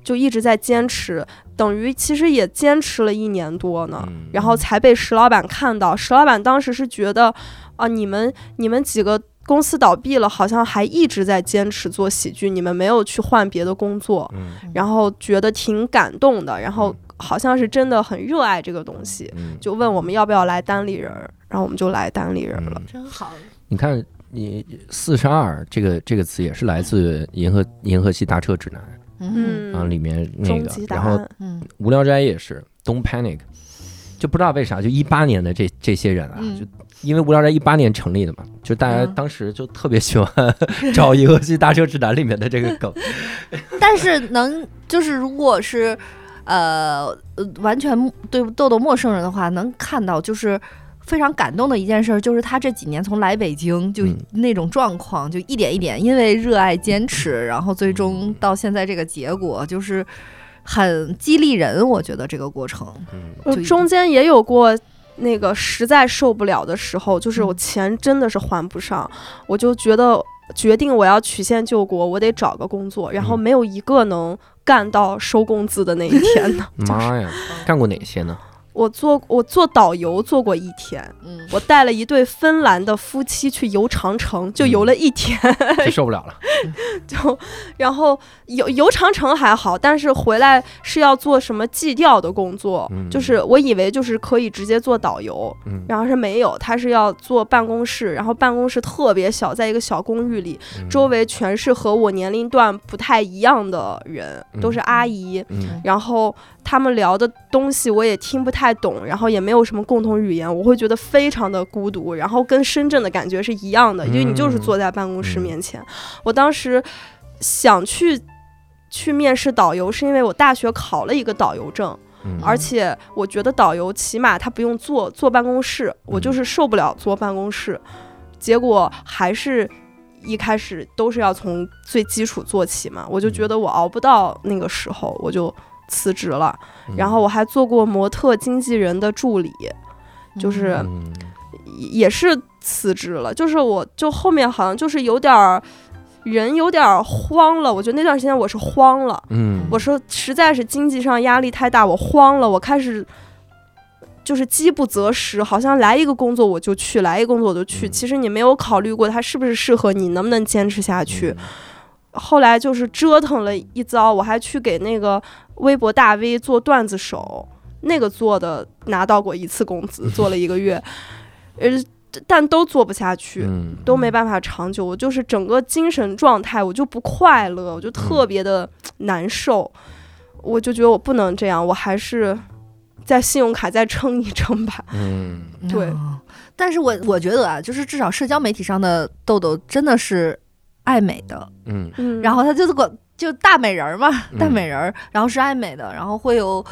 就一直在坚持，等于其实也坚持了一年多呢，嗯然后才被石老板看到。石老板当时是觉得啊，你们你们几个。公司倒闭了，好像还一直在坚持做喜剧，你们没有去换别的工作，嗯。然后觉得挺感动的，然后好像是真的很热爱这个东西，嗯，就问我们要不要来单立人儿，然后我们就来单立人儿了。嗯。真好。你看，你四十二这个这个词也是来自《银河银河系大车指南》嗯。然后，里面那个然后无聊斋也是 Don't Panic，就不知道为啥，就一八年的这这些人啊，嗯。就因为无聊斋一八年成立的嘛，就大家嗯。当时就特别喜欢 找《银河系大车指南》里面的这个梗，但是能就是如果是呃呃完全对豆豆陌生人的话，能看到就是。非常感动的一件事儿，就是他这几年从来北京就嗯。那种状况，就一点一点，因为热爱坚持，然后最终嗯到现在这个结果，就是很激励人。我觉得这个过程，嗯中间也有过那个实在受不了的时候，就是我嗯钱真的是还不上，我就觉得决定我要曲线救国，我得找个工作，然后嗯没有一个能干到收工资的那一天呢。妈呀，干过哪些呢？我做我做导游做过一天，嗯，我带了一对芬兰的夫妻去游长城，就游了一天 就受不了了。就然后游游长城还好，但是回来是要做什么祭吊的工作，嗯就是我以为就是可以直接做导游，嗯，然后是没有，他是要做办公室，然后办公室特别小，在一个小公寓里，嗯周围全是和我年龄段不太一样的人，都是阿姨。嗯然后他们聊的东西我也听不太懂，然后也没有什么共同语言，我会觉得非常的孤独，然后跟深圳的感觉是一样的，因为你就是坐在办公室嗯面前。我当时想去去面试导游，是因为我大学考了一个导游证，嗯而且我觉得导游起码他不用坐坐办公室，我嗯就是受不了坐办公室，结果还是。一开始都是要从最基础做起嘛，我就觉得我熬不到那个时候，我就辞职了。嗯然后我还做过模特经纪人的助理，就是嗯也是辞职了。就是我就后面好像就是有点儿人有点儿慌了，我觉得那段时间我是慌了，嗯，我说实在是经济上压力太大，我慌了，我开始。就是饥不择食，好像来一个工作我就去，来一个工作我就去。嗯其实你没有考虑过它是不是适合你，能不能坚持下去。嗯后来就是折腾了一遭，我还去给那个微博大 V 做段子手，那个做的拿到过一次工资，做了一个月，呃，但都做不下去。嗯。都没办法长久，我就是整个精神状态我就不快乐，我就特别的难受，我就觉得我不能这样，我还是在信用卡再撑一撑吧。嗯。对。哦。但是我我觉得啊，就是至少社交媒体上的豆豆真的是爱美的，嗯。嗯，然后他就是个就大美人儿嘛，嗯大美人儿，然后是爱美的，然后会有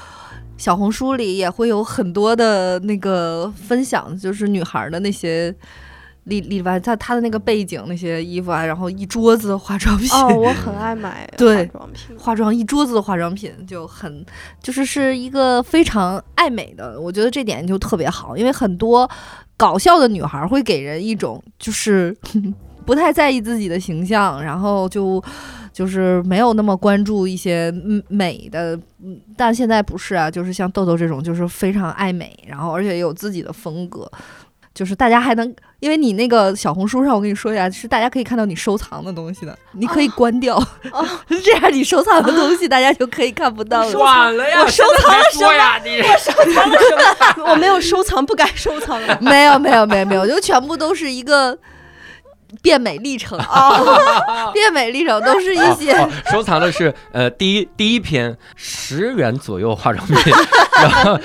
小红书里也会有很多的那个分享，就是女孩儿的那些。里里外，她她的那个背景那些衣服啊，然后一桌子的化妆品，哦，我很爱买 对化妆品。化妆一桌子的化妆品就很，就是是一个非常爱美的，我觉得这点就特别好，因为很多搞笑的女孩会给人一种就是 不太在意自己的形象，然后就就是没有那么关注一些嗯美的，嗯但现在不是啊，就是像豆豆这种就是非常爱美，然后而且有自己的风格。就是大家还能，因为你那个小红书上，我跟你说一下，是大家可以看到你收藏的东西的，你可以关掉，这样你收藏的东西大家就可以看不到了。晚了呀，我收藏了什么呀？你收藏了什么？我没有收藏不该收藏的。没有没有没有没有，就全部都是一个变美历程。啊，变美历程都是一些、哦哦收藏的是呃第一第一篇十元左右化妆品，然后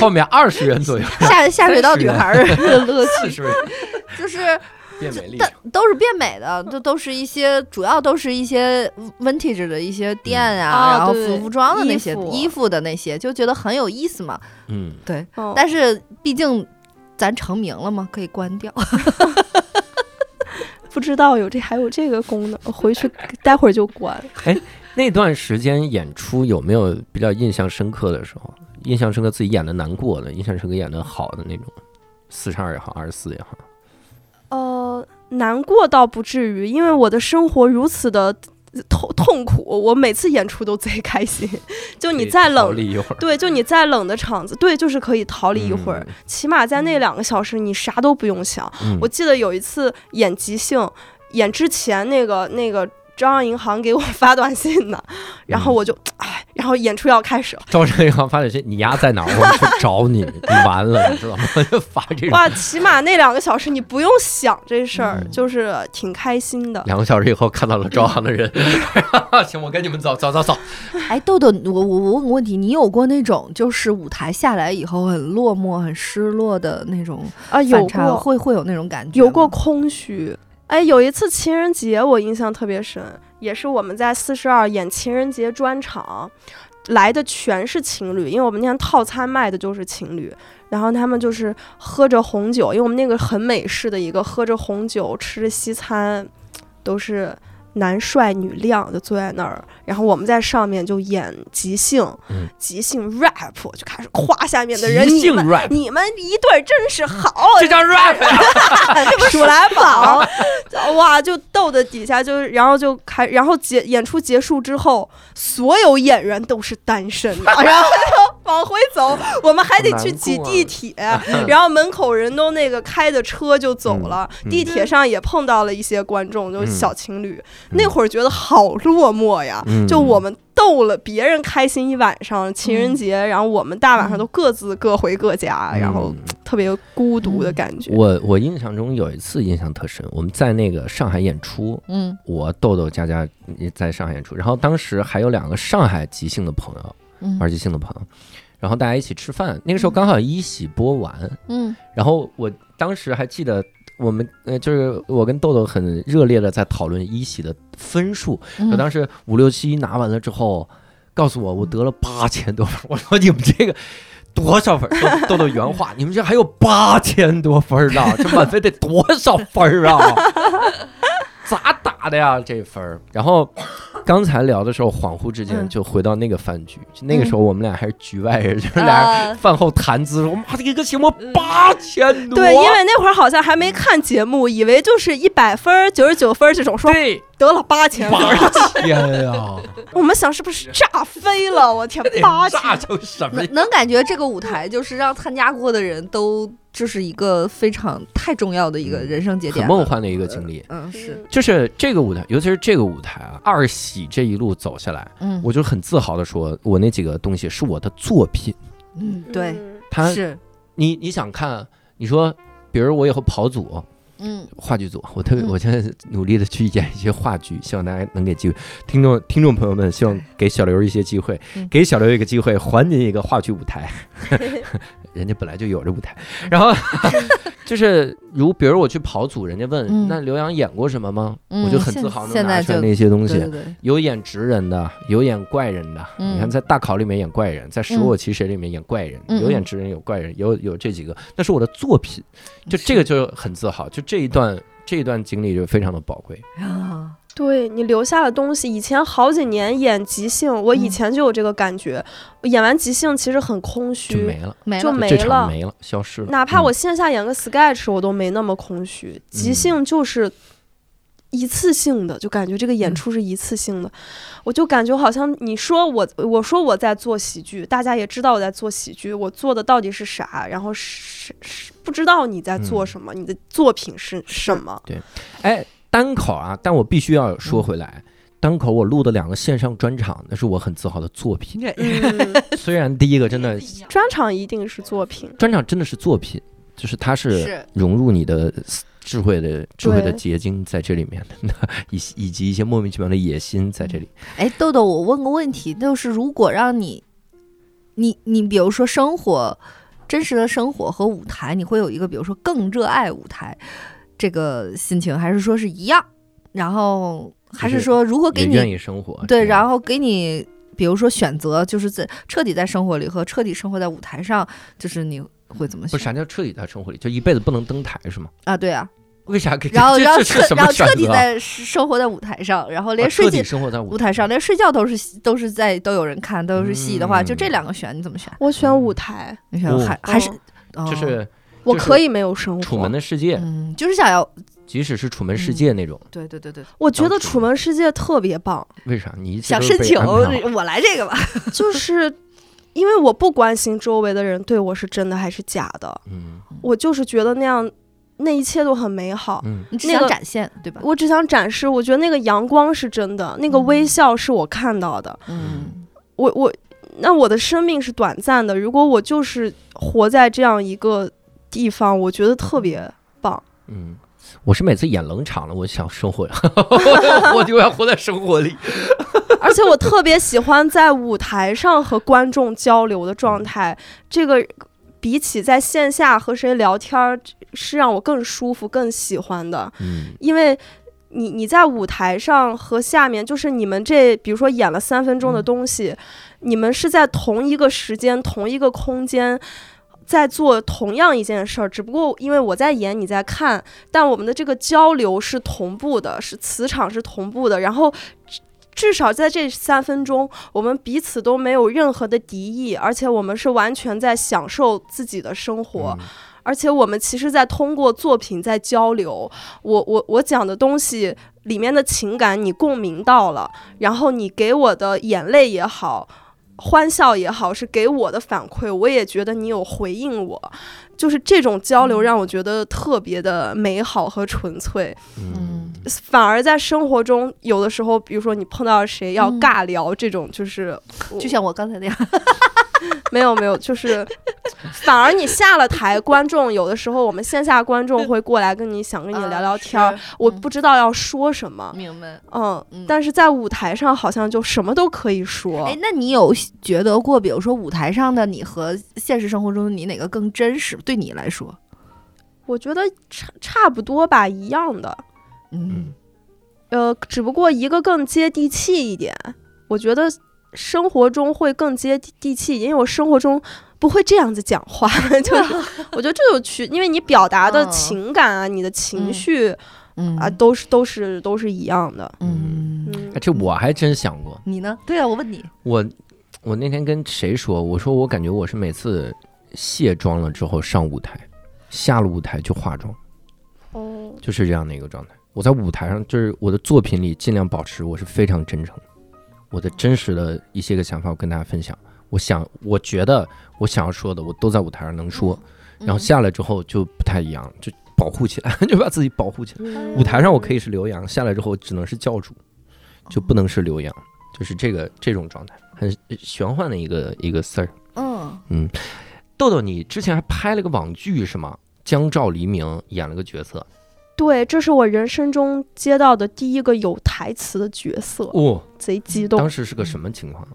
后面二十元左右，下下水道女孩儿的乐趣，四十元。就是变美丽但都是变美的，都都是一些主要都是一些 vintage 的一些店啊，啊然后服服装的那些衣服。衣服的那些，就觉得很有意思嘛。嗯，对，哦。但是毕竟咱成名了嘛，可以关掉。不知道有这还有这个功能，回去待会儿就关。哎那段时间演出有没有比较印象深刻的时候？印象深刻自己演的难过的，印象深刻演的好的那种，四十二也好，二十四也好。呃，难过倒不至于，因为我的生活如此的痛痛苦，我每次演出都贼开心。就你再冷，对，就你再冷的场子，对，就是可以逃离一会儿。起码在那两个小时，你啥都不用想。嗯。我记得有一次演即兴，演之前那个那个招商银行给我发短信呢，然后我就哎，然后演出要开始了，招商银行发短信，你丫在哪儿？我去找你，你完了，你知道吗？就 发这种。哇，起码那两个小时你不用想这事儿，嗯就是挺开心的。两个小时以后看到了招行的人，行，我跟你们走，走走走。哎，豆豆，我我我问个问题，你有过那种就是舞台下来以后很落寞、很失落的那种啊，有，过会会有那种感觉？有过空虚。哎，有一次情人节，我印象特别深，也是我们在四十二演情人节专场，来的全是情侣，因为我们那天套餐卖的就是情侣，然后他们就是喝着红酒，因为我们那个很美式的一个喝着红酒吃着西餐，都是男帅女靓就坐在那儿，然后我们在上面就演即兴，嗯。即兴 rap 就开始夸下面的人，即兴你们 rap 你们一对真是好，这叫 rap 呀！数来宝，哇，就逗的底下就，然后就开，然后结演出结束之后，所有演员都是单身的，然后就往回走，我们还得去挤地铁，然后门口人都那个开的车就走了，嗯。地铁上也碰到了一些观众，就是小情侣，嗯。那会儿觉得好落寞呀，嗯。就我们。逗了别人开心一晚上，情人节，然后我们大晚上都各自各回各家，然后嗯特别孤独的感觉。我我印象中有一次印象特深，我们在那个上海演出，嗯。我豆豆佳佳也在上海演出，然后当时还有两个上海即兴的朋友，嗯玩即兴的朋友，然后大家一起吃饭，那个时候刚好一喜播完，嗯然后我当时还记得。我们呃，就是我跟豆豆很热烈的在讨论一喜的分数，嗯当时五六七拿完了之后，告诉我我得了八千多分，我说你们这个多少分？豆豆豆原话，你们这还有八千多分呢，这满分得多少分啊？咋打的呀这分儿？然后刚才聊的时候，恍惚之间嗯。就回到那个饭局，就那个时候我们俩还是局外人，就是俩饭后谈资，说妈这个节目八千多，对，因为那会儿好像还没看节目，以为就是一百分儿、九十九分这种，说对得了八千分儿，八千呀，我们想是不是炸飞了？我天，八千！炸成什么能能感觉这个舞台就是让参加过的人都就是一个非常太重要的一个人生节点了，很梦幻的一个经历。嗯是。就是这个舞台，尤其是这个舞台啊，二喜这一路走下来，嗯。我就很自豪的说，我那几个东西是我的作品。嗯对。嗯它，是。你你想看，你说，比如我以后跑组，嗯话剧组，我特别，嗯我现在努力的去演一些话剧，希望大家能给机会。听众听众朋友们，希望给小刘一些机会，嗯给小刘一个机会，还您一个话剧舞台。人家本来就有这舞台，然后就是如比如我去跑组，人家问、嗯那刘洋演过什么吗？嗯我就很自豪能拿出来那些东西。对对对有演直人的，有演怪人的。嗯你看，在大考里面演怪人，在舍我其谁里面演怪人，嗯有演直人，有怪人，有有这几个，那是我的作品，就这个就很自豪，就这一段这一段经历就非常的宝贵。啊对你留下的东西，以前好几年演即兴，我以嗯前就有这个感觉，演完即兴其实很空就虚没，了，就没了就没了场没了，消失了。哪怕我嗯线下演个 sketch，我都没那么空虚。即兴就是一次性的，就感觉这个演嗯出是一次性的，我就感觉好像你说我，我说我在做喜剧，大家也知道我在做喜剧，我做的到底是啥，然后是是不知道你在做嗯什么，你的作品是什么。对哎，单口啊，但我必须要说回来。嗯单口我录的两个线上专场，那是我很自豪的作品。嗯，虽然第一个真的专场一定是作品。专场真的是作品，就是它是是融入你的智慧的智慧的结晶在这里面的，以以及一些莫名其妙的野心在这里。哎，豆豆，我问个问题，就是如果让你，你你比如说生活，真实的生活和舞台，你会有一个比如说更热爱舞台这个心情，还是说是一样？然后还是是说，如果给你愿你意生活，对，然后给你比如说选择，就是在彻底在生活里和彻底生活在舞台上，就是你会怎么选不是啥叫彻底在生活里，就一辈子不能登台是吗？啊？对啊，为啥给？然后然后彻然后？彻底在生活在舞台上，然后连啊睡底生活在舞台上，连睡觉都是都是在都有人看，都是戏的话，就这嗯两个选，你怎么选？我选舞台，你选哦还还是就是我可以没有生活。楚门的世界，嗯，就是想要即使是楚门世界那种，对对对对，我觉得楚门世界特别棒，为啥你想申请我来这个吧。就是因为我不关心周围的人对我是真的还是假的，嗯，我就是觉得那样那一切都很美好。嗯你只想展现，对吧？我只想展示，我觉得那个阳光是真的，那个微笑是我看到的。嗯我我，那我的生命是短暂的，如果我就是活在这样一个地方，我觉得特别棒。嗯，我是每次演冷场了，我想生活，我就要活在生活里。而且我特别喜欢在舞台上和观众交流的状态，这个比起在线下和谁聊天儿，是让我更舒服、更喜欢的。嗯因为你你在舞台上和下面，就是你们这比如说演了三分钟的东西，你们是在同一个时间、同一个空间。在做同样一件事儿，只不过因为我在演，你在看，但我们的这个交流是同步的，是磁场是同步的。然后至至少在这三分钟，我们彼此都没有任何的敌意，而且我们是完全在享受自己的生活。而且我们其实，在通过作品在交流，我我我讲的东西里面的情感，你共鸣到了，然后你给我的眼泪也好，欢笑也好，是给我的反馈，我也觉得你有回应我，就是这种交流让我觉得特别的美好和纯粹。嗯。反而在生活中，有的时候，比如说你碰到谁要嗯。尬聊，这种就是我就像我刚才那样，没有没有，就是反而你下了台，观众有的时候我们线下观众会过来跟你想跟你聊聊天儿，我不知道要说什么，明白。嗯嗯，但是在舞台上好像就什么都可以说哎，。那你有觉得过，比如说舞台上的你和现实生活中的你哪个更真实？对你来说，我觉得差差不多吧，一样的，嗯呃，只不过一个更接地气一点。我觉得生活中会更接地气，因为我生活中不会这样子讲话，就是我觉得这有区，因为你表达的嗯情感啊，你的情绪嗯。啊，都是都是都是一样的。嗯，嗯。哎，这我还真想过，你呢？对啊，我问你，我我那天跟谁说，我说我感觉我是每次卸妆了之后上舞台，下了舞台就化妆，哦，就是这样的一个状态。我在舞台上，就是我的作品里尽量保持我是非常真诚的，我的真实的一些个想法我跟大家分享。我想，我觉得我想要说的，我都在舞台上能说，然后下来之后就不太一样，就保护起来，就把自己保护起来。舞台上我可以是刘洋，下来之后只能是教主，就不能是刘洋，就是这个这种状态，很玄幻的一个一个事儿。嗯豆豆，你之前还拍了个网剧是吗？江照黎明演了个角色对，这是我人生中接到的第一个有台词的角色，哦，贼激动当。时是个什么情况？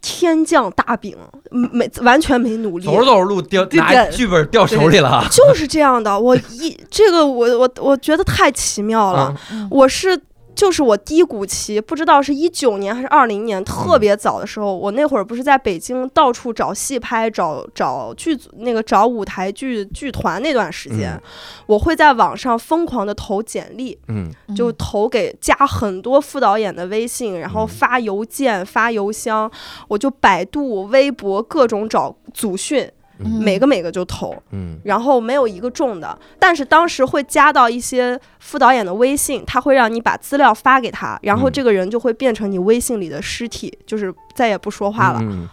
天降大饼，嗯没完全没努力，走着走着路掉对拿剧本掉手里了，就是这样的。我一这个我我我觉得太奇妙了。我是就是我低谷期，不知道是一九年还是二零年，特别早的时候，我那会儿不是在北京到处找戏拍，找找剧组那个找舞台剧剧团那段时间，嗯。我会在网上疯狂的投简历，嗯。就投给加很多副导演的微信，然后嗯。发邮件、发邮箱，我就百度、微博各种找组训，嗯每个每个就投。嗯。然后没有一个中的，但是当时会加到一些副导演的微信，他会让你把资料发给他，然后嗯。这个人就会变成你微信里的尸体，就是再也不说话了。嗯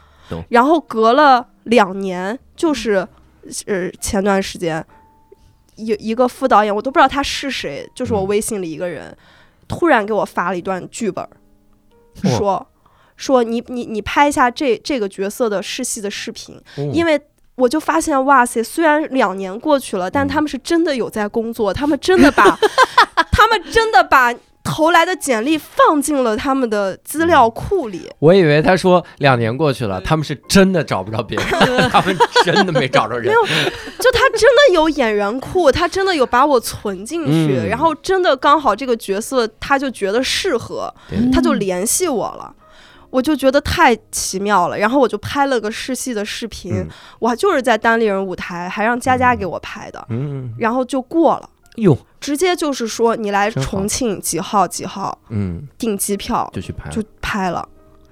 然后隔了两年，就是呃前段时间，有一个副导演，我都不知道他是谁，就是我嗯。微信里一个人，突然给我发了一段剧本儿，说说你你你拍一下这这个角色的试戏的视频，嗯因为我就发现，哇塞，虽然两年过去了，但嗯他们是真的有在工作，他们真的把，他们真的把投来的简历放进了他们的资料库里。我以为他说两年过去了，他们是真的找不着别人，他们真的没找着人没。有，就他真的有演员库，他真的有把我存进去，嗯然后真的刚好这个角色他就觉得适合，他就联系我了。我就觉得太奇妙了，然后我就拍了个试戏的视频，嗯。我就是在单立人舞台，还让佳佳给我拍的，嗯，然后就过了。哟，直接就是说你来重庆几号几号嗯，订机票就去拍了，就拍了。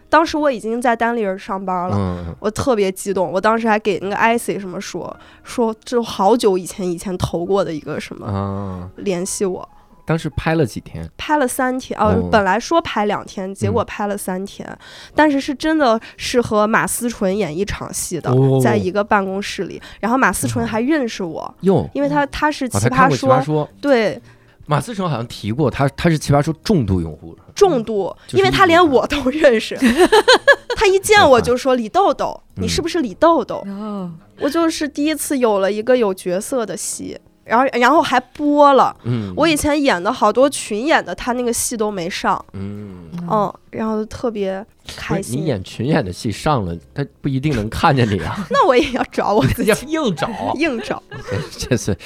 当时我已经在单立人上班了，嗯，我特别激动。我当时还给那个 IC 什么说说，这好久以前以前投过的一个什么啊，联系我，当时拍了几天？拍了三天哦，哦。本来说拍两天，结果拍了三天，但是是真的是和马思纯演一场戏的，哦。在一个办公室里，然后马思纯还认识我，哟，因为他他是哦，奇葩说，葩说》，对。马思纯好像提过，他他是《奇葩说》重度用户。重度，因为他连我都认识，他一见我就说李豆豆，嗯。你是不是李豆豆？哦，我就是第一次有了一个有角色的戏，然后然后还播了。嗯，我以前演的好多群演的，他那个戏都没上，嗯，嗯，然后就特别开心。你演群演的戏上了，他不一定能看见你啊，那我也要找我自己 要硬找。硬找。这是，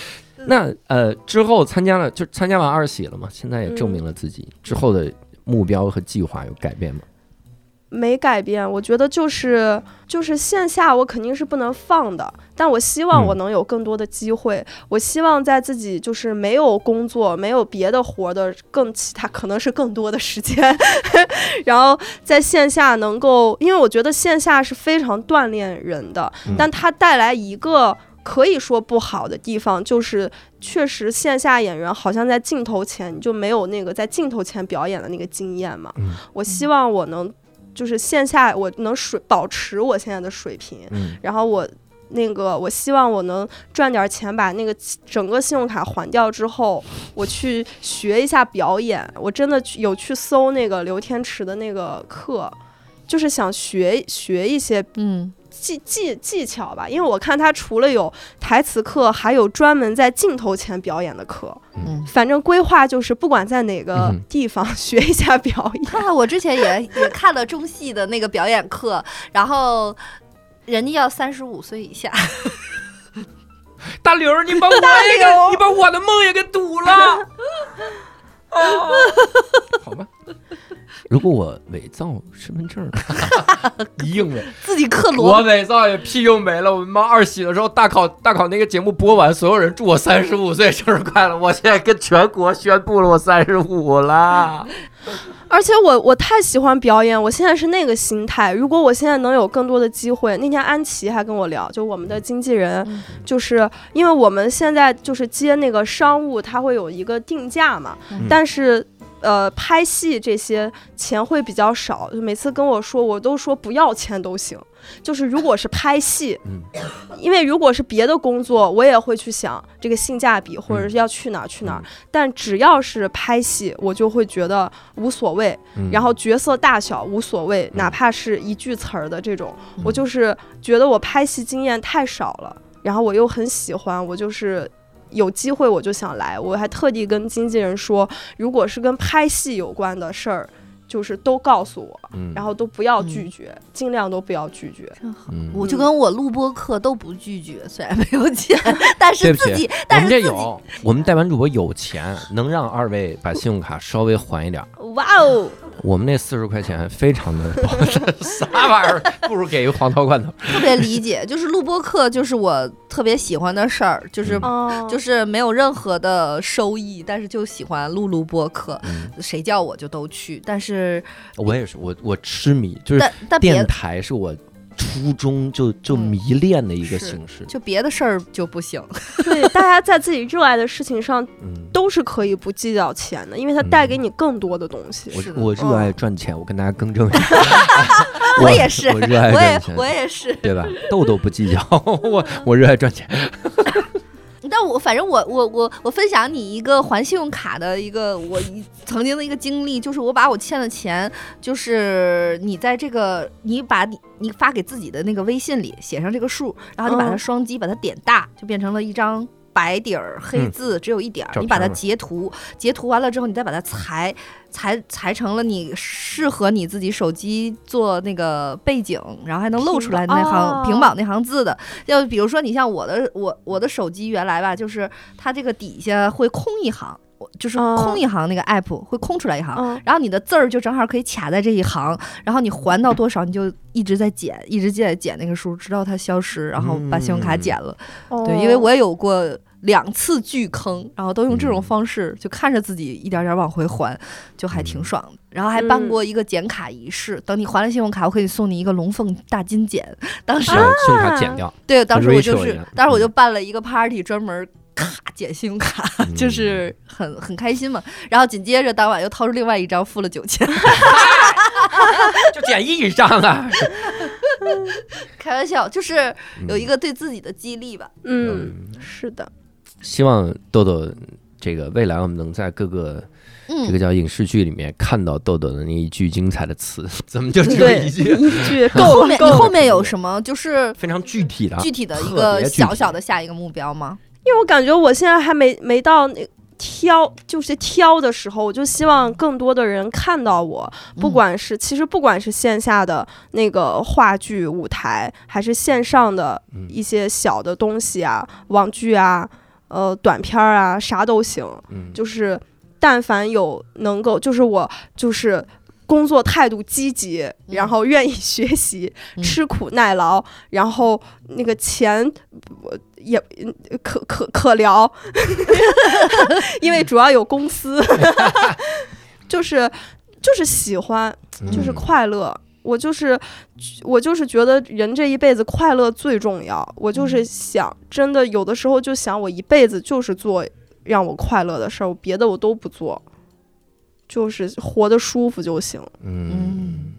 那呃之后参加了，就参加完二喜了嘛，现在也证明了自己，之后的目标和计划有改变吗？没改变，我觉得就是就是线下我肯定是不能放的，但我希望嗯我能有更多的机会。我希望在自己就是没有工作、没有别的活儿的更其他可能是更多的时间，然后在线下能够，因为我觉得线下是非常锻炼人的，嗯但它带来一个。可以说不好的地方就是，确实线下演员好像在镜头前你就没有那个在镜头前表演的那个经验嘛。嗯我希望我能就是线下我能水保持我现在的水平，嗯然后我那个我希望我能赚点钱，把那个整个信用卡还掉之后，我去学一下表演。我真的有去搜那个刘天池的那个课，就是想学学一些嗯，技技技巧吧，因为我看他除了有台词课，还有专门在镜头前表演的课。嗯反正规划就是不管在哪个地方 学一下表演。啊，我之前也也看了中戏的那个表演课，然后人家要三十五岁以下，大刘，你把我那个，你把我的梦也给堵了。啊，好吧。如果我伪造身份证，硬伪，自己刻我，伪造也屁用没了。我妈二喜的时候，大考大考那个节目播完，所有人祝我三十五岁生日快乐。我现在跟全国宣布了，我三十五了。而且我我太喜欢表演，我现在是那个心态。如果我现在能有更多的机会，那天安琪还跟我聊，就我们的经纪人，嗯就是因为我们现在就是接那个商务，他会有一个定价嘛，嗯但是。呃，拍戏这些钱会比较少，就每次跟我说，我都说不要钱都行。就是如果是拍戏，嗯因为如果是别的工作，我也会去想这个性价比，或者是要去哪儿去哪儿。但只要是拍戏，我就会觉得无所谓。嗯然后角色大小无所谓，嗯哪怕是一句词儿的这种，嗯我就是觉得我拍戏经验太少了，然后我又很喜欢，我就是。有机会我就想来，我还特地跟经纪人说，如果是跟拍戏有关的事儿，就是都告诉我，嗯然后都不要拒绝，尽量都不要拒绝。真好。嗯我就跟我录播课都不拒绝，虽然没有钱，但是自己，我们这有，我们代班主播有钱，能让二位把信用卡稍微还一点。哇哦，我们那四十块钱非常的 啥玩意儿，不如给一个黄桃罐头。特别理解，就是录播课就是我特别喜欢的事儿，就是。就是没有任何的收益，但是就喜欢录录播课，嗯，谁叫我就都去。但是，我也是，我我痴迷，就是电台是我初中就就嗯迷恋的一个形式。就别的事儿就不行。对，大家在自己热爱的事情上嗯，都是可以不计较钱的，因为它带给你更多的东西。是的我我热爱赚钱，我跟大家更正一下。我也是我热爱我也赚钱，我也是，对吧？豆豆不计较，我我热爱赚钱。但我反正我我我我分享你一个还信用卡的一个我一曾经的一个经历，就是我把我欠的钱，就是你在这个你把你你发给自己的那个微信里写上这个数，然后你把它嗯双击把它点大，就变成了一张。白底儿黑嗯字只有一点儿，照你把它截图，截图完了之后，你再把它裁裁裁成了你适合你自己手机做那个背景，然后还能露出来那行哦屏保那行字的。要比如说你像我的我我的手机原来吧，就是它这个底下会空一行，我就是哦空一行那个 app 会空出来一行。嗯，然后你的字儿就正好可以卡在这一行，然后你还到多少你就一直在减，一直在减那个数，直到它消失，然后把信用卡嗯减了。哦对，因为我也有过两次巨坑，然后都用这种嗯方式，就看着自己一点点往回还，就还挺嗯爽的。然后还办嗯过一个剪卡仪式，等你还了信用卡，我可以送你一个龙凤大金剪。当时把信用卡剪掉。对，当时我就是，当时我就嗯办了一个 party，专门咔剪信用卡，嗯 就是很很开心嘛。然后紧接着当晚又掏出另外一张付了九千，就减一张啊。开玩笑，就是有一个对自己的激励吧。嗯，是的，希望豆豆这个未来我们能在各个嗯，这个叫影视剧里面看到豆豆的那一句精彩的词，怎么就只有对，一句？一句够 后面 你。后面有什么就是非常具体的，具体的一个小小的下一个目标吗？因为我感觉我现在还没没到那挑，就是挑的时候，我就希望更多的人看到我，不嗯管是其实不管是线下的那个话剧舞台，还是线上的嗯一些小的东西啊，网剧啊，呃，短片儿啊，啥都行，嗯，就是但凡有能够，就是我就是。工作态度积极，然后愿意学习，嗯吃苦耐劳，然后那个钱我也可可可聊，因为主要有公司，就是就是喜欢，就是嗯快乐。我就是我就是觉得人这一辈子快乐最重要。我就是想，真的有的时候就想，我一辈子就是做让我快乐的事儿，我别的我都不做，就是活得舒服就行。嗯，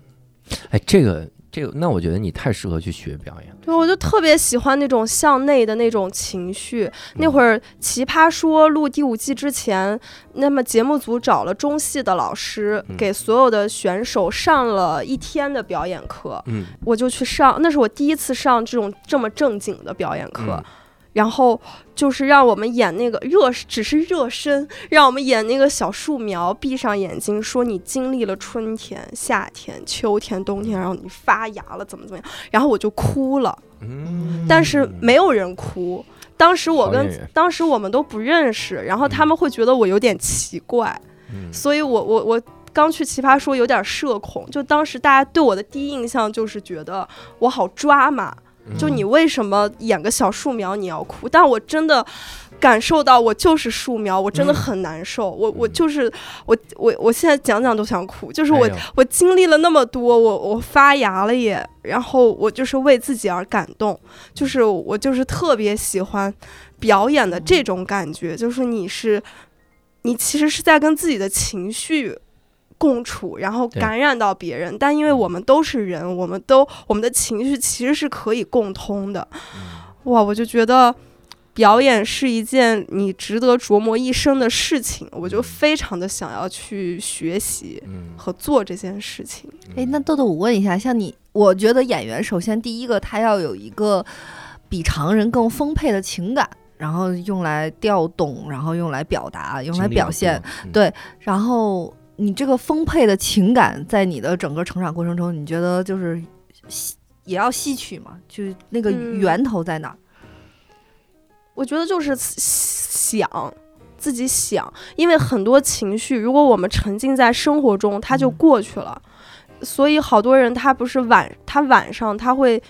哎，这个这个，那我觉得你太适合去学表演了。对，我就特别喜欢那种向内的那种情绪。那嗯会儿《奇葩说》录第五季之前，那么节目组找了中戏的老师，嗯给所有的选手上了一天的表演课。嗯我就去上，那是我第一次上这种这么正经的表演课。嗯然后就是让我们演那个热，只是热身，让我们演那个小树苗，闭上眼睛说你经历了春天、夏天、秋天、冬天，然后你发芽了，怎么怎么样，然后我就哭了。嗯，但是没有人哭。当时我跟当时我们都不认识，然后他们会觉得我有点奇怪，嗯所以我我我刚去奇葩说有点社恐，就当时大家对我的第一印象就是觉得我好抓马，就嗯你为什么演个小树苗你要哭？但我真的。感受到我就是树苗，我真的嗯很难受。我我就是我我我现在讲讲都想哭，就是我哎我经历了那么多，我我发芽了也，然后我就是为自己而感动，就是我就是特别喜欢表演的这种感觉，就是你是你其实是在跟自己的情绪。共处，然后感染到别人，但因为我们都是人，我们都我们的情绪其实是可以共通的。哇，我就觉得表演是一件你值得琢磨一生的事情，我就非常的想要去学习嗯和做这件事情。哎，那豆豆，我问一下，像你，我觉得演员首先第一个他要有一个比常人更丰沛的情感，然后用来调动，然后用来表达，用来表现。，嗯对然后你这个丰沛的情感，在你的整个成长过程中，你觉得就是吸也要吸取嘛？就那个嗯源头在哪儿？我觉得就是想自己想，因为很多情绪，如果我们沉浸在生活中，它就嗯过去了。所以好多人他不是晚，他晚上他会，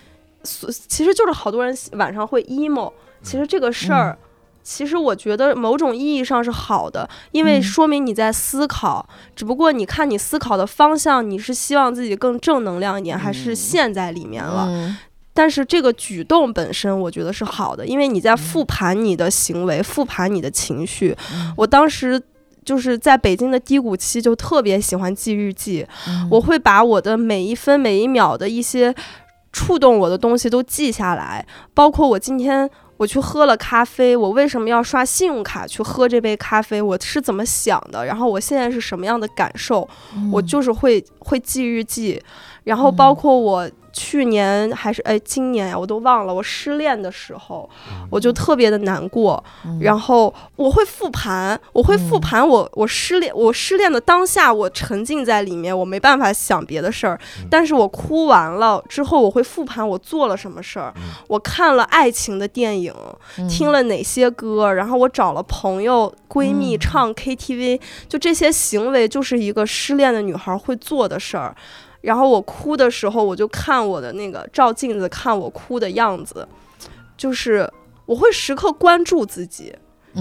所其实就是好多人晚上会 emo。其实这个事儿，其实我觉得某种意义上是好的，因为嗯说明你在思考。只不过你看你思考的方向，你是希望自己更正能量一点，还是嗯陷在里面了？嗯但是这个举动本身，我觉得是好的，因为你在复盘你的行为，复盘你的情绪。嗯我当时就是在北京的低谷期，就特别喜欢记日记，嗯我会把我的每一分每一秒的一些触动我的东西都记下来，包括我今天。我去喝了咖啡，我为什么要刷信用卡去喝这杯咖啡？我是怎么想的？然后我现在是什么样的感受？我嗯就是会会记日记，然后包括我去年还是哎今年呀，我都忘了。我失恋的时候，我就特别的难过，嗯。然后我会复盘，我会复嗯。盘我我失恋我失恋的当下，我沉浸在里面，我没办法想别的事儿，但是我哭完了之后，我会复盘我做了什么事儿，我看了爱情的电影，嗯。听了哪些歌，然后我找了朋友闺蜜嗯。唱 KTV，就这些行为就是一个失恋的女孩会做的事儿。然后我哭的时候，我就看我的那个照镜子，看我哭的样子，就是我会时刻关注自己，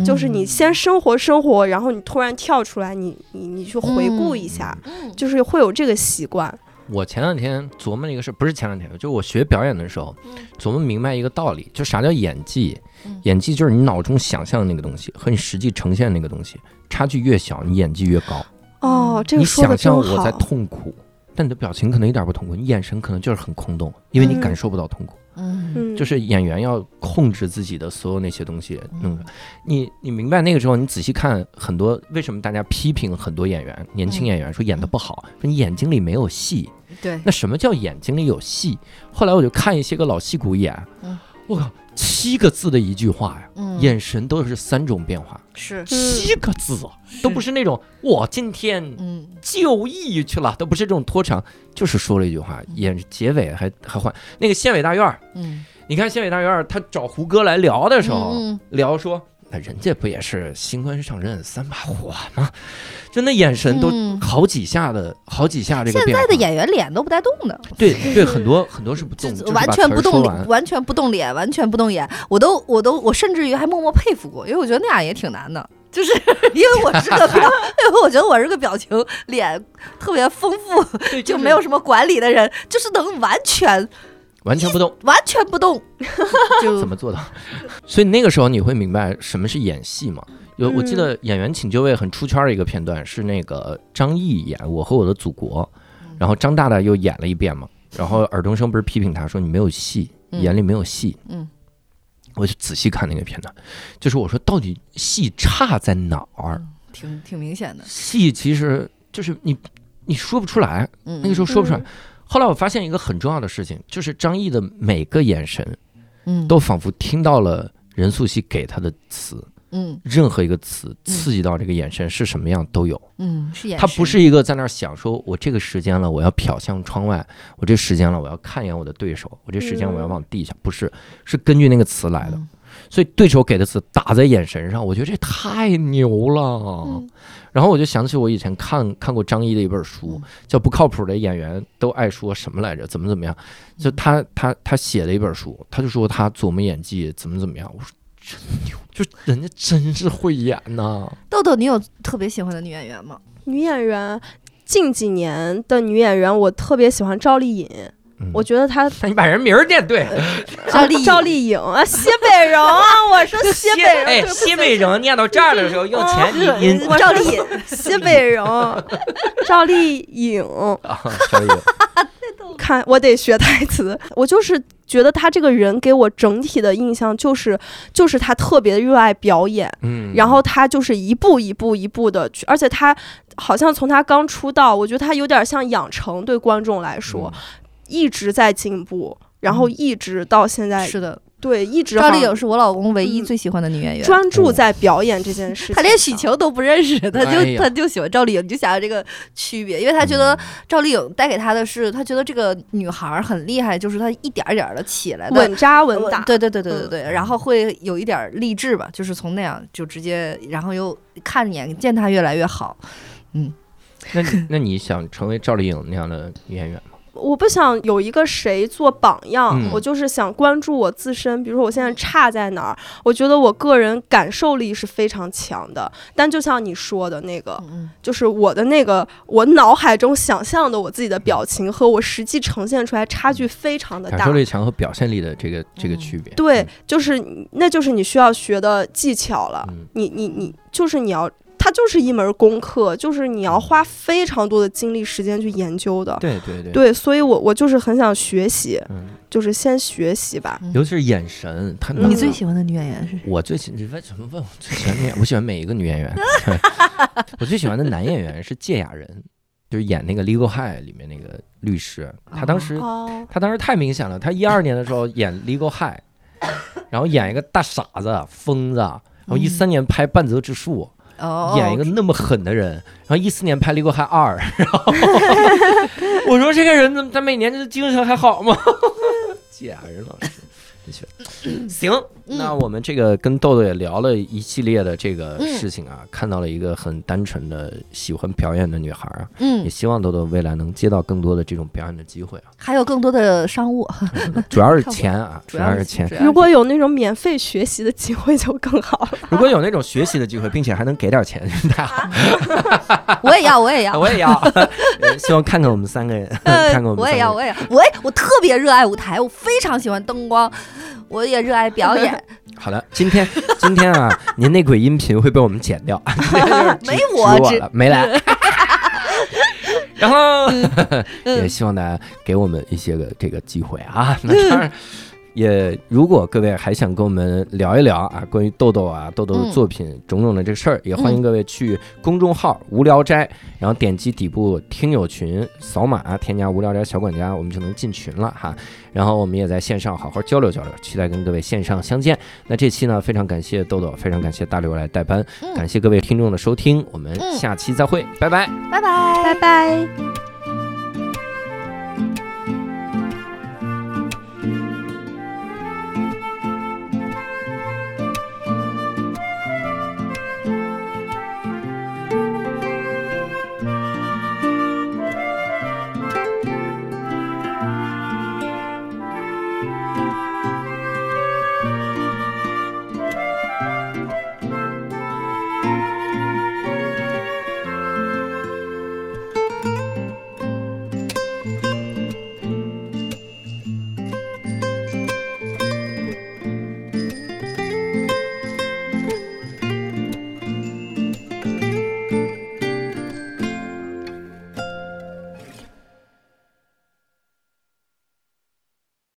就是你先生活生活，然后你突然跳出来，你你你去回顾一下，嗯就是会有这个习惯。我前两天琢磨一个事，不是前两天，就我学表演的时候，琢磨明白一个道理，就啥叫演技嗯。演技就是你脑中想象的那个东西和你实际呈现的那个东西差距越小，你演技越高。哦，这个说的想真好。象我在痛苦，但你的表情可能一点不痛苦，你眼神可能就是很空洞，因为你嗯感受不到痛苦。嗯嗯，就是演员要控制自己的所有那些东西，弄的。你你明白那个时候，你仔细看很多，为什么大家批评很多演员，年轻演员说演的不好，说你眼睛里没有戏。对，那什么叫眼睛里有戏？后来我就看一些个老戏骨演嗯，我靠，七个字的一句话呀，嗯。眼神都是三种变化，是。七个字啊，都不是那种我今天嗯。就义去了，都不是这种拖长，就是说了一句话，演结尾还还换那个县委大院儿。嗯。你看县委大院儿，他找胡歌来聊的时候，嗯。聊说，那人家不也是新官上任三把火吗？就那眼神都嗯好几下的，好几下这个现。在的演员脸都不带动的，对对，很多很多是不动，就是完全不动脸，完。全不动脸，完全不动眼。我都我都我甚至于还默默佩服过，因为我觉得那样也挺难的。就是 因为我是个表，因为我觉得我是个表情脸特别丰富，就是没有什么管理的人，就是能完全完全不动，完全不动，就怎么做到？所以那个时候你会明白什么是演戏嘛？有我记得《演员请就位》很出圈的一个片段是那个张译演《我和我的祖国》，然后张大大又演了一遍嘛，然后尔冬升不是批评他说你没有戏，嗯眼里没有戏。嗯，我就仔细看那个片段，就是我说到底戏差在哪儿？挺挺明显的。戏其实就是你你说不出来，嗯，那个时候说不出来嗯。后来我发现一个很重要的事情，就是张译的每个眼神嗯都仿佛听到了任素汐给他的词，嗯任何一个词刺激到这个眼神是什么样都有。嗯是演他不是一个在那儿想说，我这个时间了，我要瞟向窗外；我这时间了，我要看一眼我的对手；我这时间我要往地下，不是，是根据那个词来的。嗯所以对手给的词打在眼神上，我觉得这太牛了。嗯然后我就想起我以前看看过张译的一本书嗯，叫《不靠谱的演员都爱说什么来着？怎么怎么样？》就嗯他他他写了一本书，他就说他琢磨演技怎么怎么样。我说真牛，就人家真是会演呐。豆豆，你有特别喜欢的女演员吗？女演员，近几年的女演员，我特别喜欢赵丽颖，嗯。我觉得他 你把人名儿念对，赵丽颖。赵丽颖。啊，西北人啊，我说西北人，哎，西北人念到这儿的时候用前鼻音赵丽颖，西北人，赵丽颖，看我得学台词，我就是觉得他这个人给我整体的印象就是，就是他特别热爱表演，嗯，然后他就是一步一步一步的去，而且他好像从他刚出道，我觉得他有点像养成，对观众来说，一直在进步，然后一直到现在，是的，对，一直赵丽颖是我老公唯一嗯。最喜欢的女演员。专注在表演这件事情，他连许晴都不认识，他就、哎他就喜欢赵丽颖，你就想想这个区别，因为他觉得赵丽颖带给他的是，他觉得这个女孩儿很厉害，就是她一点儿一点的起来的，稳扎稳打，对对对对对嗯对，然后会有一点儿励志吧，就是从那样就直接，然后又看眼见她越来越好，嗯。那你那你想成为赵丽颖那样的女演员吗？我不想有一个谁做榜样，嗯我就是想关注我自身。比如说我现在差在哪儿，我觉得我个人感受力是非常强的。但就像你说的那个，嗯就是我的那个我脑海中想象的我自己的表情和我实际呈现出来差距非常的大感受。力强和表现力的这个这个嗯区别。对，就是那就是你需要学的技巧了。嗯你你你就是你要，它就是一门功课，就是你要花非常多的精力时间去研究的。对对对，对，所以我我就是很想学习，嗯，就是先学习吧。尤其是眼神，他嗯你最喜欢的女演员是谁？我最喜你为什么问我最喜欢女演员？我喜欢每一个女演员。我最喜欢的男演员是芥雅人，就是演那个《Legal High》里面那个律师。他当时哦，他当时太明显了，他一二年的时候演《Legal High》，然后演一个大傻子、疯子，然后一三年拍《半泽直树》。哦，演一个那么狠的人，然后一四年拍《离过海二》，然后我说这个人怎么他每年这精神还好吗？芥雅人老师，你 那我们这个跟豆豆也聊了一系列的这个嗯。事情啊，看到了一个很单纯的喜欢表演的女孩啊，也嗯，希望豆豆未来能接到更多的这种表演的机会啊，还有更多的商务，主要是钱啊，主要是钱。如果有那种免费学习的机会就更好了。如果有那种学习的机会，并且还能给点钱，太好。了。我也要，我也要，我也要，呃希望看看我们三个人，呃看看我们我也要。我也要，我也我特别热爱舞台，我非常喜欢灯光，我也热爱表演。好的，今天今天啊，您那鬼音频会被我们剪掉，没我了，没来。然后 也嗯希望大家给我们一些个这个机会啊。那当然，也如果各位还想跟我们聊一聊啊，关于豆豆啊、豆豆的嗯作品种种的这个事儿，也欢迎各位去公众号“无聊斋”，然后点击底部听友群，扫码添加“无聊斋小管家”，我们就能进群了哈。然后我们也在线上好好交流交流，期待跟各位线上相见。那这期呢，非常感谢豆豆，非常感谢大刘来代班，嗯感谢各位听众的收听，我们嗯下期再会，拜拜。拜拜，拜拜。